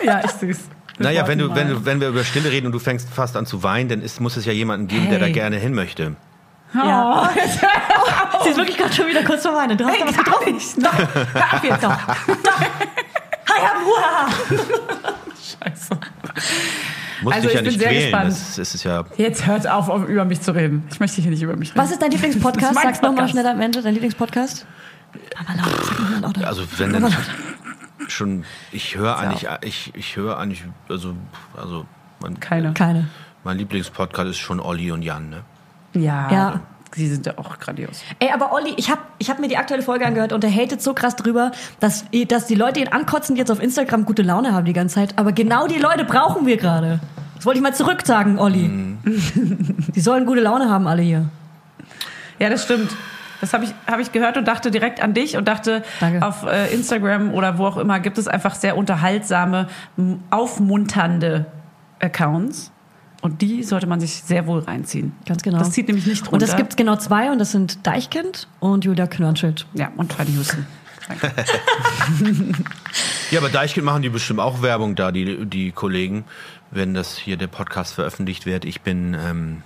Ja, ich süß. Naja, wenn, du, wenn, du, wenn wir über Stille reden und du fängst fast an zu weinen, dann ist, muss es ja jemanden geben, der da Hey. gerne hin möchte. Ja. Sie ist wirklich gerade schon wieder kurz vor Weinen. Du hast da was getroffen. Doch, hör auf jetzt doch. Doch. Hi, Hua. Muss Also, dich ja ich bin sehr quälen. gespannt. Das, das ist ja. Jetzt hört auf, um über mich zu reden. Ich möchte hier nicht über mich reden. Was ist dein Lieblingspodcast? Sag's nochmal schnell am Ende, dein Lieblingspodcast. Aber laut, sag mal lauter. Also wenn dann schon, ich höre eigentlich, ich, ich höre eigentlich, also, also mein, Keine. Keine. mein Lieblingspodcast ist schon Olli und Jan, ne? Ja. Ja. Die sind ja auch grandios. Ey, aber Olli, ich habe ich hab mir die aktuelle Folge angehört und der hatet so krass drüber, dass, dass die Leute ihn ankotzen, die jetzt auf Instagram gute Laune haben die ganze Zeit. Aber genau die Leute brauchen wir gerade. Das wollte ich mal zurücksagen, Olli. Die sollen gute Laune haben, alle hier. Ja, das stimmt. Das habe ich, hab ich gehört und dachte direkt an dich und dachte, Danke. auf äh, Instagram oder wo auch immer gibt es einfach sehr unterhaltsame, aufmunternde Accounts. Und die sollte man sich sehr wohl reinziehen. Ganz genau. Das zieht nämlich nicht runter. Und es gibt genau zwei und das sind Deichkind und Julia Knörnschild. Ja, und Fanny Houston. Danke. Ja, aber Deichkind machen die bestimmt auch Werbung da, die, die Kollegen, wenn das hier der Podcast veröffentlicht wird. Ich bin ähm,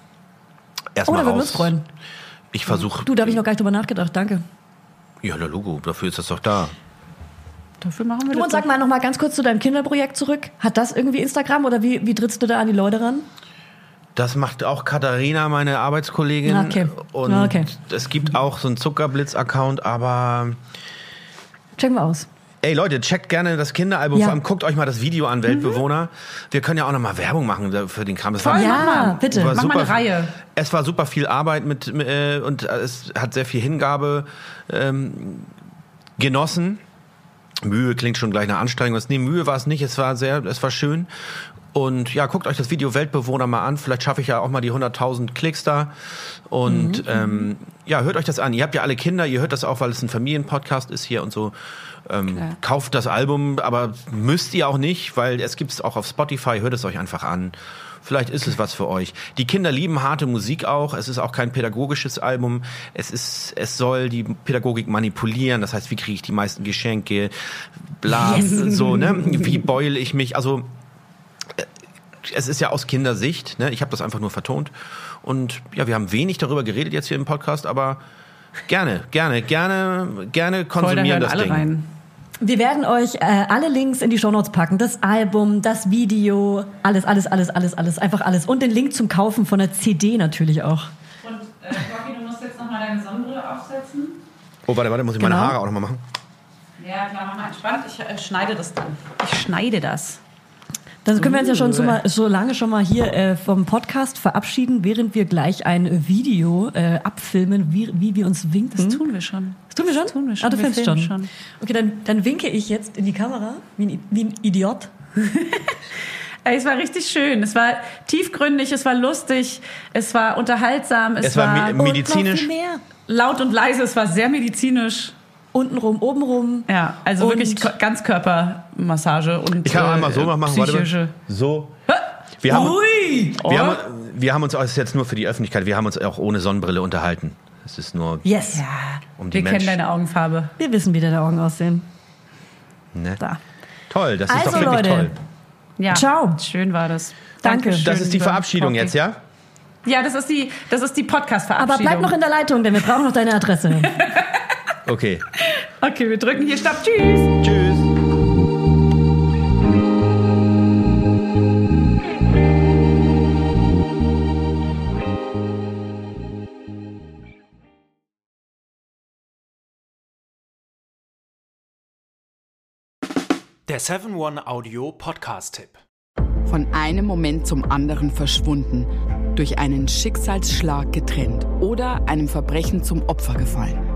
Oh, erstmal da würden wir uns freuen. Ich versuche. Du, da habe ich noch gar nicht drüber nachgedacht, danke. Ja, der Logo, dafür ist das doch da. Dafür machen wir Du das. und sag mal noch mal ganz kurz zu deinem Kinderprojekt zurück. Hat das irgendwie Instagram oder wie, wie trittst du da an die Leute ran? Das macht auch Katharina, meine Arbeitskollegin. Okay. Und Okay. es gibt auch so einen Zuckerblitz-Account, aber Checken wir aus. ey Leute, checkt gerne das Kinderalbum. Ja. Vor allem guckt euch mal das Video an, Weltbewohner. Wir können ja auch noch mal Werbung machen für den Kram. Das war Voll, Ja, mach mal. bitte. war Mach mal eine Reihe. Es war super viel Arbeit mit äh, und es hat sehr viel Hingabe ähm, genossen. Mühe klingt schon gleich nach Anstrengung. Nee, Mühe war es nicht. Es war sehr, es war schön. Und ja, guckt euch das Video Weltbewohner mal an. Vielleicht schaffe ich ja auch mal die 100.000 Klicks da. Und ähm, ja, hört euch das an. Ihr habt ja alle Kinder. Ihr hört das auch, weil es ein Familienpodcast ist hier und so. Ähm, kauft das Album, aber müsst ihr auch nicht, weil es gibt es auch auf Spotify. Hört es euch einfach an. Vielleicht ist es was für euch. Die Kinder lieben harte Musik auch. Es ist auch kein pädagogisches Album. Es ist, es soll die Pädagogik manipulieren. Das heißt, wie kriege ich die meisten Geschenke? Bla, so, ne? Wie beule ich mich? Also, es ist ja aus Kindersicht, ne? Ich habe das einfach nur vertont. Und ja, wir haben wenig darüber geredet jetzt hier im Podcast, aber gerne, gerne, gerne, gerne Voll, konsumieren hören das alle Ding. rein. Wir werden euch äh, alle Links in die Shownotes packen. Das Album, das Video, alles, alles, alles, alles, alles. Einfach alles. Und den Link zum Kaufen von der CD natürlich auch. Und äh, Rocky, du musst jetzt nochmal deine Sonnenbrille aufsetzen. Oh, warte, warte, muss ich meine Genau. Haare auch nochmal machen? Ja, klar, mach mal entspannt. Ich äh, schneide das dann. Ich schneide das. Dann können wir uns ja schon so, mal, so lange schon mal hier äh, vom Podcast verabschieden, während wir gleich ein Video äh, abfilmen, wie, wie wir uns winken. Das tun wir schon. Das tun wir schon? Das tun wir schon. Ah, du Wir filmst schon. schon. Okay, dann, dann winke ich jetzt in die Kamera, wie ein, wie ein Idiot. Es war richtig schön. Es war tiefgründig, es war lustig, es war unterhaltsam, es, Es war war, medizinisch. Und noch viel mehr. laut und leise, es war sehr medizinisch. Untenrum, obenrum. Ja, also wirklich Ganzkörpermassage und Ich kann äh, einmal so machen, warte psychische. mal. So. Wir haben, Ui! wir, haben, wir haben uns, das ist jetzt nur für die Öffentlichkeit, wir haben uns auch ohne Sonnenbrille unterhalten. Es ist nur Yes. um die Wir kennen Menschen. deine Augenfarbe. Wir wissen, wie deine Augen aussehen. Ne? Da. Toll, das ist Also, doch wirklich Leute. toll. Ja. Ciao. Schön war das. Danke. Dankeschön, Das ist die Verabschiedung jetzt, ja? Ja, das ist die, das ist die Podcast-Verabschiedung. Aber bleib noch in der Leitung, denn wir brauchen noch deine Adresse. Okay. Okay, wir drücken hier Stopp. Tschüss. Tschüss. Der 7-One-Audio-Podcast-Tipp. Von einem Moment zum anderen verschwunden, durch einen Schicksalsschlag getrennt oder einem Verbrechen zum Opfer gefallen.